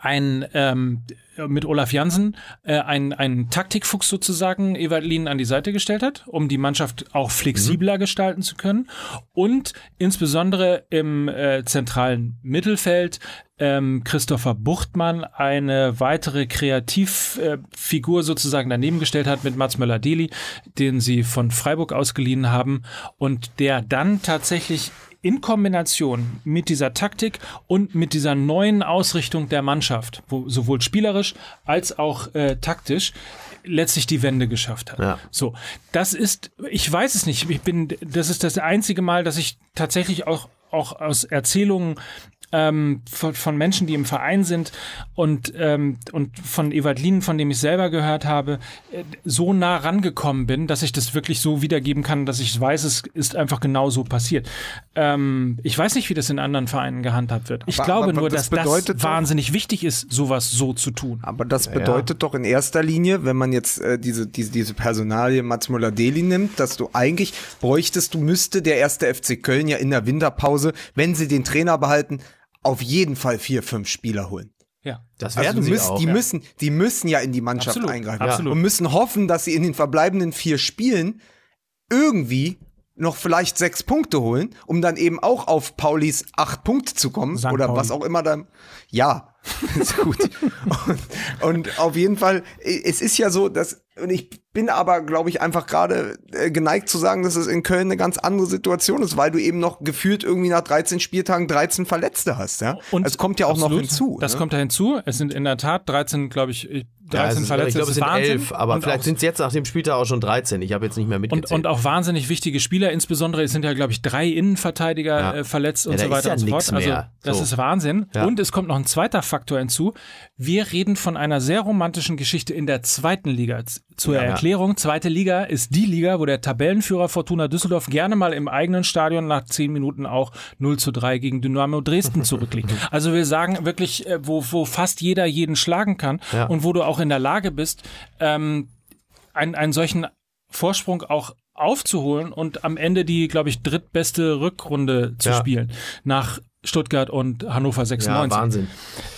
ein ähm, mit Olaf Jansen äh, ein, ein Taktikfuchs sozusagen Ewald Lien an die Seite gestellt hat, um die Mannschaft auch flexibler gestalten zu können. Und insbesondere im äh, zentralen Mittelfeld ähm, Christopher Buchtmann eine weitere Kreativfigur äh, sozusagen daneben gestellt hat mit Mats Möller-Deli, den sie von Freiburg ausgeliehen haben und der dann tatsächlich in Kombination mit dieser Taktik und mit dieser neuen Ausrichtung der Mannschaft, wo sowohl spielerisch als auch äh, taktisch letztlich die Wende geschafft hat. Ja. So, das ist, ich weiß es nicht, ich bin, das ist das einzige Mal, dass ich tatsächlich auch auch aus Erzählungen ähm, von, von Menschen, die im Verein sind und, ähm, und von Evalin, von dem ich selber gehört habe, äh, so nah rangekommen bin, dass ich das wirklich so wiedergeben kann, dass ich weiß, es ist einfach genau so passiert. Ähm, ich weiß nicht, wie das in anderen Vereinen gehandhabt wird. Ich Aber- glaube aber nur, das dass das doch- wahnsinnig wichtig ist, sowas so zu tun. Aber das bedeutet doch in erster Linie, wenn man jetzt äh, diese, diese, diese Personalie Mats Müller-Deli nimmt, dass du eigentlich bräuchtest, du müsste der erste FC Köln ja in der Winterpause, wenn sie den Trainer behalten, auf jeden Fall vier, fünf Spieler holen. Ja. Das Also werden du sie auch. die, müssen, die müssen ja in die Mannschaft Absolut, eingreifen absolut. und müssen hoffen, dass sie in den verbleibenden vier Spielen irgendwie noch vielleicht sechs Punkte holen, um dann eben auch auf Paulis acht Punkte zu kommen St. oder Pauli. was auch immer dann. Ja, ist gut. und, und auf jeden Fall, es ist ja so, dass und ich bin aber, glaube ich, einfach gerade äh, geneigt zu sagen, dass es in Köln eine ganz andere Situation ist, weil du eben noch gefühlt irgendwie nach 13 Spieltagen 13 Verletzte hast. Ja? Und es kommt ja auch noch absolut, hinzu. Das ne? kommt da hinzu. Es sind in der Tat 13, glaube ich, 13 Ja, es ist, Verletzte. ich glaube, Das es ist sind Wahnsinn. elf, aber Und vielleicht sind es jetzt nach dem Spieltag auch schon 13. Ich habe jetzt nicht mehr und, mitgezählt. und auch wahnsinnig wichtige Spieler, insbesondere es sind ja, glaube ich, drei Innenverteidiger Ja. äh, verletzt und Ja, da so weiter ist ja und so fort. Also das So. ist Wahnsinn. Ja. Und es kommt noch ein zweiter Faktor hinzu. Wir reden von einer sehr romantischen Geschichte in der zweiten Liga. Zur Ja. Erklärung, zweite Liga ist die Liga, wo der Tabellenführer Fortuna Düsseldorf gerne mal im eigenen Stadion nach zehn Minuten auch 0 zu 3 gegen Dynamo Dresden zurückliegt. Also wir sagen wirklich, äh, wo, wo fast jeder jeden schlagen kann Ja. und wo du auch in der Lage bist, ähm, einen, einen solchen Vorsprung auch aufzuholen und am Ende die, glaube ich, drittbeste Rückrunde zu Ja. spielen nach Stuttgart und Hannover ja, 96. Wahnsinn.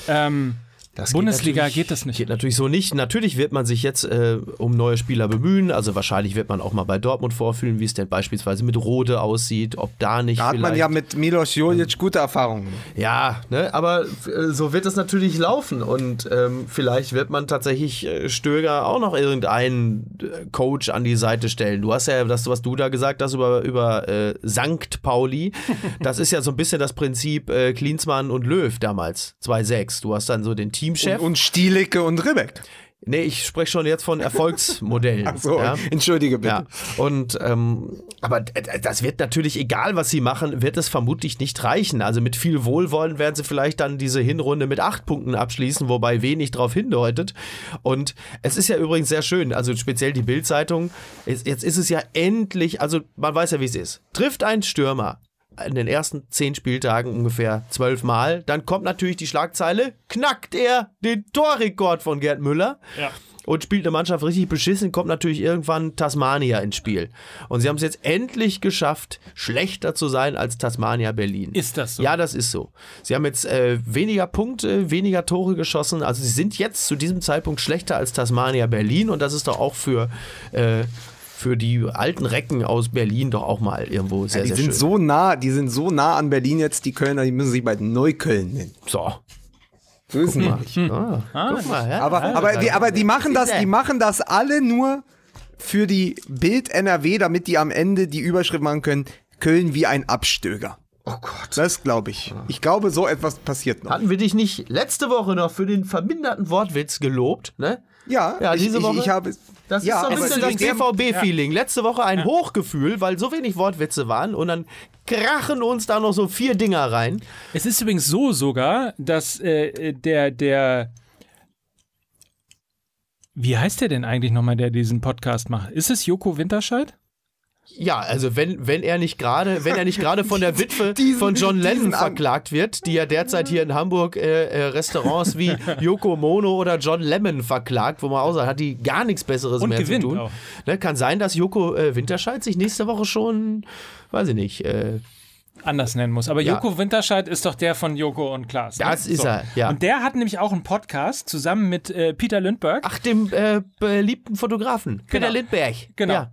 ähm, Das geht Bundesliga natürlich- geht das nicht. Geht natürlich so nicht. Natürlich wird man sich jetzt äh, um neue Spieler bemühen. Also wahrscheinlich wird man auch mal bei Dortmund vorfühlen, wie es denn beispielsweise mit Rode aussieht, ob da nicht Da hat man ja mit Milos Jolic gute Erfahrungen. Ja, ne, aber äh, so wird es natürlich laufen und ähm, vielleicht wird man tatsächlich äh, Stöger auch noch irgendeinen äh, Coach an die Seite stellen. Du hast ja das, was du da gesagt hast über, über äh, Sankt Pauli, das ist ja so ein bisschen das Prinzip äh, Klinsmann und Löw damals, 2-6. Du hast dann so den Teamchef. Und, und Stielicke und Ribbeck. nee, ich spreche schon jetzt von Erfolgsmodellen. Ach so, ja? entschuldige bitte. Ja, und ähm, aber das wird natürlich, egal was sie machen, wird es vermutlich nicht reichen. Also mit viel Wohlwollen werden sie vielleicht dann diese Hinrunde mit acht Punkten abschließen, wobei wenig darauf hindeutet. Und es ist ja übrigens sehr schön, also speziell die Bild-Zeitung, jetzt ist es ja endlich, also man weiß ja, wie es ist. Trifft ein Stürmer in den ersten zehn Spieltagen ungefähr zwölf Mal, dann kommt natürlich die Schlagzeile, knackt er den Torrekord von Gerd Müller Ja. und spielt eine Mannschaft richtig beschissen, kommt natürlich irgendwann Tasmania ins Spiel. Und sie haben es jetzt endlich geschafft, schlechter zu sein als Tasmania Berlin. Ist das so? Ja, das ist so. Sie haben jetzt äh, weniger Punkte, weniger Tore geschossen. Also sie sind jetzt zu diesem Zeitpunkt schlechter als Tasmania Berlin und das ist doch auch für, äh, für die alten Recken aus Berlin doch auch mal irgendwo sehr, Die sehr sind schön. so nah, die sind so nah an Berlin jetzt, die Kölner, die müssen sich bald Neukölln nennen. so. So ist es nämlich. Ah, guck mal, ja. Aber, aber, die, aber die machen das, die machen das alle nur für die Bild NRW, damit die am Ende die Überschrift machen können, Köln wie ein Abstöger. Oh Gott. Das glaube ich. Ich glaube, so etwas passiert noch. Hatten wir dich nicht letzte Woche noch für den verminderten Wortwitz gelobt, ne? Ja, Ja, diese ich, Woche- Ich, ich habe, Das ja, ist so ein bisschen das ist- BVB-Feeling. Letzte Woche ein Hochgefühl, weil so wenig Wortwitze waren und dann krachen uns da noch so vier Dinger rein. Es ist übrigens so sogar, dass äh, der, der, wie heißt der denn eigentlich nochmal, der diesen Podcast macht? Ist es Joko Winterscheid? Ja, also wenn, wenn er nicht gerade, wenn er nicht gerade von der Witwe Diesen- von John Lennon verklagt wird, die ja derzeit hier in Hamburg äh, äh, Restaurants wie Yoko Mono oder John Lemon verklagt, wo man auch sagt, hat die gar nichts Besseres Und mehr zu tun. Ne, kann sein, dass Joko äh, Winterscheid sich nächste Woche schon, weiß ich nicht, äh, anders nennen muss. Aber Ja. Joko Winterscheid ist doch der von Joko und Klaas. ne? Das ist er, ja. Und der hat nämlich auch einen Podcast zusammen mit äh, Peter Lindbergh. ach, dem äh, beliebten Fotografen, Peter Genau. Lindbergh. Genau. Ja.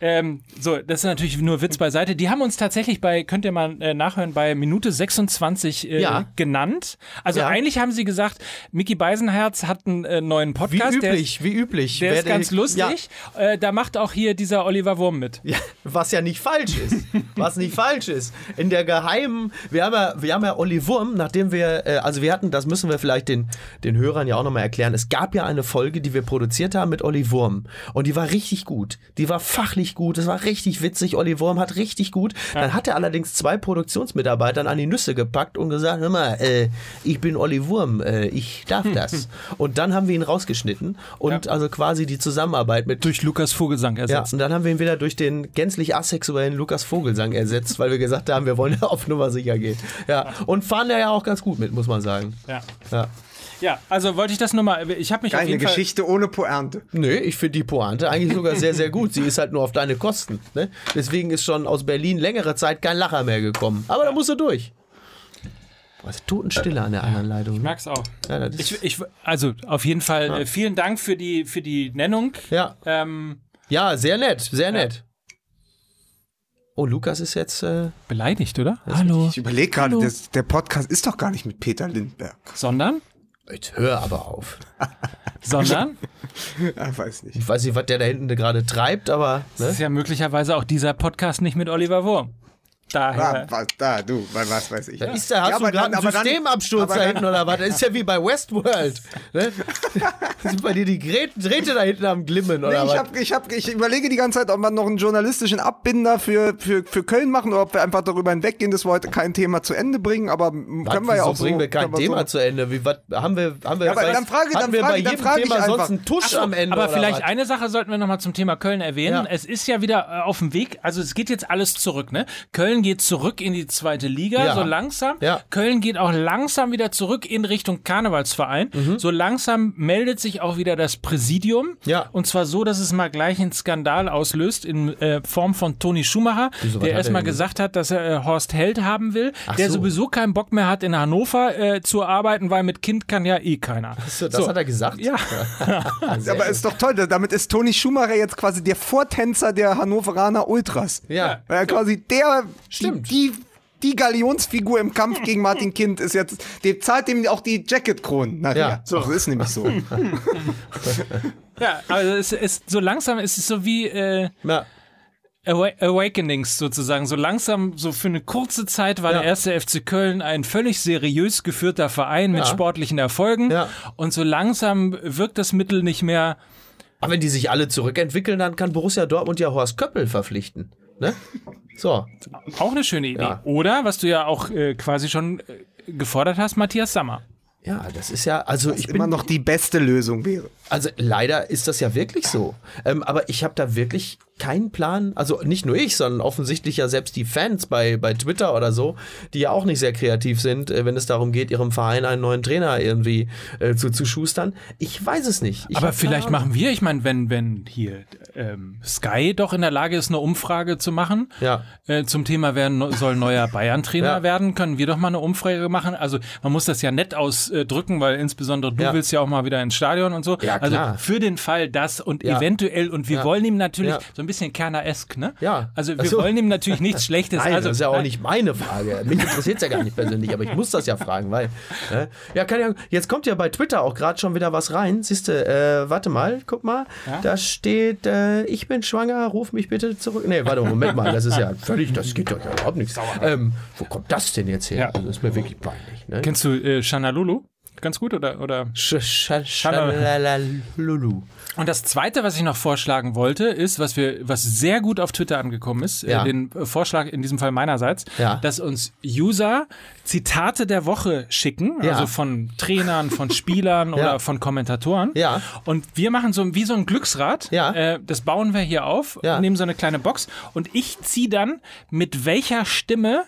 Ähm, so, das ist natürlich nur Witz beiseite. Die haben uns tatsächlich bei, könnt ihr mal äh, nachhören, bei Minute 26 äh, Ja. genannt. Also Ja. eigentlich haben sie gesagt, Mickey Beisenherz hat einen äh, neuen Wie Podcast. der ist- üblich, wie üblich. Der Wer ist ganz lustig. Äh, da macht auch hier dieser Oliver Wurm mit. Ja, was ja nicht falsch ist. Was nicht falsch ist. In der geheimen, wir haben ja, wir haben ja Olli Wurm, nachdem wir, äh, also wir hatten, das müssen wir vielleicht den, den Hörern ja auch nochmal erklären. Es gab ja eine Folge, die wir produziert haben mit Olli Wurm. Und die war richtig gut. Die war fachlich richtig gut, das war richtig witzig. Olli Wurm hat richtig gut. Dann hat er allerdings zwei Produktionsmitarbeitern an die Nüsse gepackt und gesagt, hör mal, äh, ich bin Olli Wurm, äh, ich darf das. und dann haben wir ihn rausgeschnitten und Ja. also quasi die Zusammenarbeit mit Durch Lukas Vogelsang ja, ersetzt. und dann haben wir ihn wieder durch den gänzlich asexuellen Lukas Vogelsang ersetzt, weil wir gesagt haben, wir wollen auf Nummer sicher gehen. Ja, und fahren da ja auch ganz gut mit, muss man sagen. Ja. Ja. Ja, also wollte ich das nur mal. Ich habe mich auf Keine jeden Geschichte ohne Pointe. Nö, ich finde die Pointe eigentlich sogar sehr, sehr gut. Sie ist halt nur auf deine Kosten. Ne? Deswegen ist schon aus Berlin längere Zeit kein Lacher mehr gekommen. Aber da musst du durch. Ist Totenstille an der anderen Leitung. Fall. Merk's auch. Ja, Ich, ich, also auf jeden Fall äh, vielen Dank für die, für die Nennung. ja. Ähm, ja, sehr nett, sehr nett. Oh, Lukas ist jetzt. Äh, beleidigt, oder? Hallo. Ich überlege gerade, der Podcast ist doch gar nicht mit Peter Lindberg. Sondern? Jetzt hör aber auf. Sondern? Ja, weiß nicht. Ich weiß nicht, was der da hinten gerade treibt, aber. Das Ne? ist ja möglicherweise auch dieser Podcast nicht mit Oliver Wurm. Ah, Daher. was, da, du, was, was weiß ich. Ist da, hast Ja, du gerade einen dann- Systemabsturz da hinten oder was? Das ist ja wie bei Westworld. Ne? Sind bei dir die Drähte da hinten am Glimmen Nee, oder ich, was? hab, ich, hab, ich überlege die ganze Zeit, ob wir noch einen journalistischen Abbinder für, für, für Köln machen oder ob wir einfach darüber hinweggehen, dass wir heute kein Thema zu Ende bringen. Aber Was, können wir ja auch so. bringen wir kein Thema so. zu Ende? Wie, was, haben wir, haben wir, Ja, aber dann frage- dann wir frage- bei dann jedem frage ich Thema einfach. sonst einen Tusch am Ende? Aber oder vielleicht was? eine Sache sollten wir noch mal zum Thema Köln erwähnen. Ja. Es ist ja wieder äh, auf dem Weg, also es geht jetzt alles zurück, ne? Köln geht zurück in die zweite Liga, Ja. so langsam. Ja. Köln geht auch langsam wieder zurück in Richtung Karnevalsverein. Mhm. So langsam meldet sich auch wieder das Präsidium. Ja. Und zwar so, dass es mal gleich einen Skandal auslöst in äh, Form von Toni Schumacher, Wieso, der erstmal er gesagt hat, dass er äh, Horst Held haben will, der so. sowieso keinen Bock mehr hat, in Hannover äh, zu arbeiten, weil mit Kind kann ja eh keiner. So, das hat er gesagt? Ja. Aber ist doch toll, damit ist Toni Schumacher jetzt quasi der Vortänzer der Hannoveraner Ultras. Ja. Weil er quasi der, Stimmt. die, die, die Galionsfigur im Kampf gegen Martin Kind ist jetzt, der zahlt dem auch die Jacket-Kronen nachher. Ja. So, das ist nämlich so. Ja, also es ist so langsam, es ist so wie äh, Ja. Awa Awakenings sozusagen. So langsam, so für eine kurze Zeit war Ja. der erste FC Köln ein völlig seriös geführter Verein mit Ja. sportlichen Erfolgen. Ja. Und so langsam wirkt das Mittel nicht mehr. Aber wenn die sich alle zurückentwickeln, dann kann Borussia Dortmund ja Horst Köppel verpflichten. Ne? So. Auch eine schöne Idee. Ja. Oder, was du ja auch äh, quasi schon äh, gefordert hast, Matthias Sammer. Ja, das ist ja, also ich Immer bin, noch die beste Lösung wäre. also leider ist das ja wirklich so. Ähm, aber ich habe da wirklich keinen Plan. Also nicht nur ich, sondern offensichtlich ja selbst die Fans bei, bei Twitter oder so, die ja auch nicht sehr kreativ sind, äh, wenn es darum geht, ihrem Verein einen neuen Trainer irgendwie äh, zu, zu schustern. Ich weiß es nicht. Ich Aber vielleicht machen wir, ich meine, wenn, wenn hier ähm, Sky doch in der Lage ist, eine Umfrage zu machen Ja. äh, zum Thema, wer no, soll neuer Bayern-Trainer Ja. werden, können wir doch mal eine Umfrage machen. Also man muss das ja nett ausdrücken, weil insbesondere du Ja. willst ja auch mal wieder ins Stadion und so. Also für den Fall das und eventuell, und wir wollen ihm natürlich so ein bisschen Kerner-esk, ne? Ja. Also wir so. wollen ihm natürlich nichts Schlechtes. Nein, also, das ist ja auch nein. nicht meine Frage. Mich interessiert es ja gar nicht persönlich, aber ich muss das ja fragen, weil. Ne? Ja, kann ja. Jetzt kommt ja bei Twitter auch gerade schon wieder was rein. Siehst du, äh, warte mal, guck mal. Da steht, äh, ich bin schwanger, ruf mich bitte zurück. Nee, warte, Moment mal, das ist ja völlig, das geht doch ja überhaupt nicht. Ähm, wo kommt das denn jetzt her? Ja. Also, das ist mir wirklich peinlich. Ne? Kennst du äh, Shanalulu? Ganz gut, oder? oder? Sch sch Schalalulu. Und das zweite, was ich noch vorschlagen wollte, ist, was wir, was sehr gut auf Twitter angekommen ist, Ja. äh, den äh, Vorschlag in diesem Fall meinerseits, Ja. dass uns User Zitate der Woche schicken, Ja. also von Trainern, von Spielern oder von Kommentatoren. Ja. Und wir machen so wie so ein Glücksrad. Ja. Äh, das bauen wir hier auf, nehmen so eine kleine Box und ich ziehe dann, mit welcher Stimme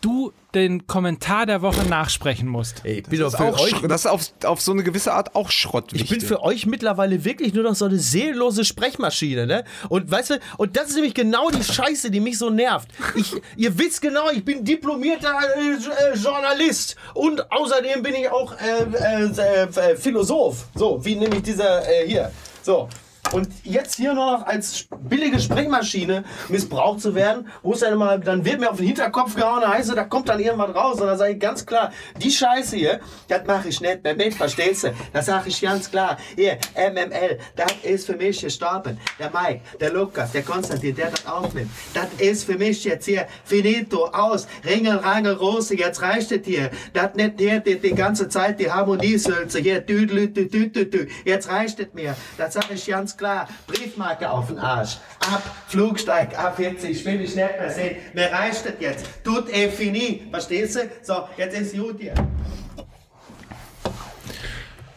du den Kommentar der Woche nachsprechen musst. Ey, ich bin Das ist, für auch, euch das ist auf, auf so eine gewisse Art auch Schrott. Ich bin für euch mittlerweile wirklich nur noch so eine seelenlose Sprechmaschine, ne? Und weißt du, und das ist nämlich genau die Scheiße, die mich so nervt. Ich, ihr wisst genau, ich bin diplomierter äh, äh, Journalist und außerdem bin ich auch äh, äh, äh, Philosoph. So, wie nämlich dieser äh, hier. So. Und jetzt hier nur noch als billige Sprechmaschine missbraucht zu werden, wo es dann mal, dann wird mir auf den Hinterkopf gehauen, heißt da kommt dann irgendwas raus. Und dann sage ich ganz klar, die Scheiße hier, das mache ich nicht mehr mit, verstehst du? Das sage ich ganz klar. Hier, MML, das ist für mich gestorben. Der Mike, der Lukas, der Konstantin, der das aufnimmt. Das ist für mich jetzt hier finito, aus, Ringel, Rangel, Rose, jetzt reicht es hier. Das nicht hier die, die ganze Zeit die Harmoniesülze, hier, dü, dü, dü. Jetzt reicht es mir. Das sage ich ganz klar. Klar. Briefmarke auf den Arsch. Ab, Flugsteig, A40, ich will dich nicht mehr sehen. Mir reicht das jetzt. Tut eh fini. Verstehst du? So, jetzt ist gut hier.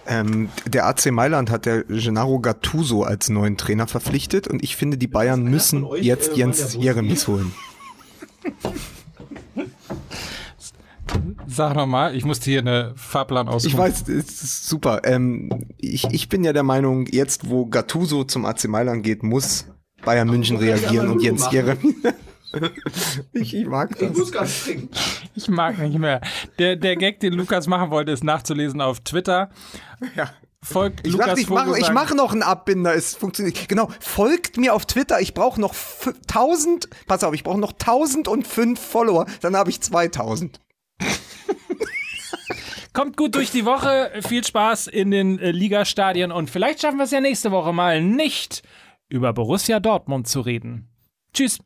Ähm, der AC Mailand hat der Gennaro Gattuso als neuen Trainer verpflichtet und ich finde, die Bayern müssen euch, jetzt äh, Jens Jeremies holen. Sag nochmal, ich musste hier eine Fahrplan aus. Ich weiß, es ist super. Ähm, ich, ich bin ja der Meinung, jetzt wo Gattuso zum AC Mailand geht, muss Bayern München ich reagieren und Jens. Jeremies. ich, ich mag Ich das. muss ganz trinken. Ich mag nicht mehr. Der, der Gag, den Lukas machen wollte, ist nachzulesen auf Twitter. Ja. Folgt Ich, Lukas dachte, ich mache ich mach noch einen Abbinder, es funktioniert. Genau, folgt mir auf Twitter. Ich brauche noch f- 1000, pass auf, ich brauche noch 1005 Follower, dann habe ich 2000. Kommt gut durch die Woche. Viel Spaß in den äh, Ligastadien und vielleicht schaffen wir es ja nächste Woche mal nicht über Borussia Dortmund zu reden. Tschüss.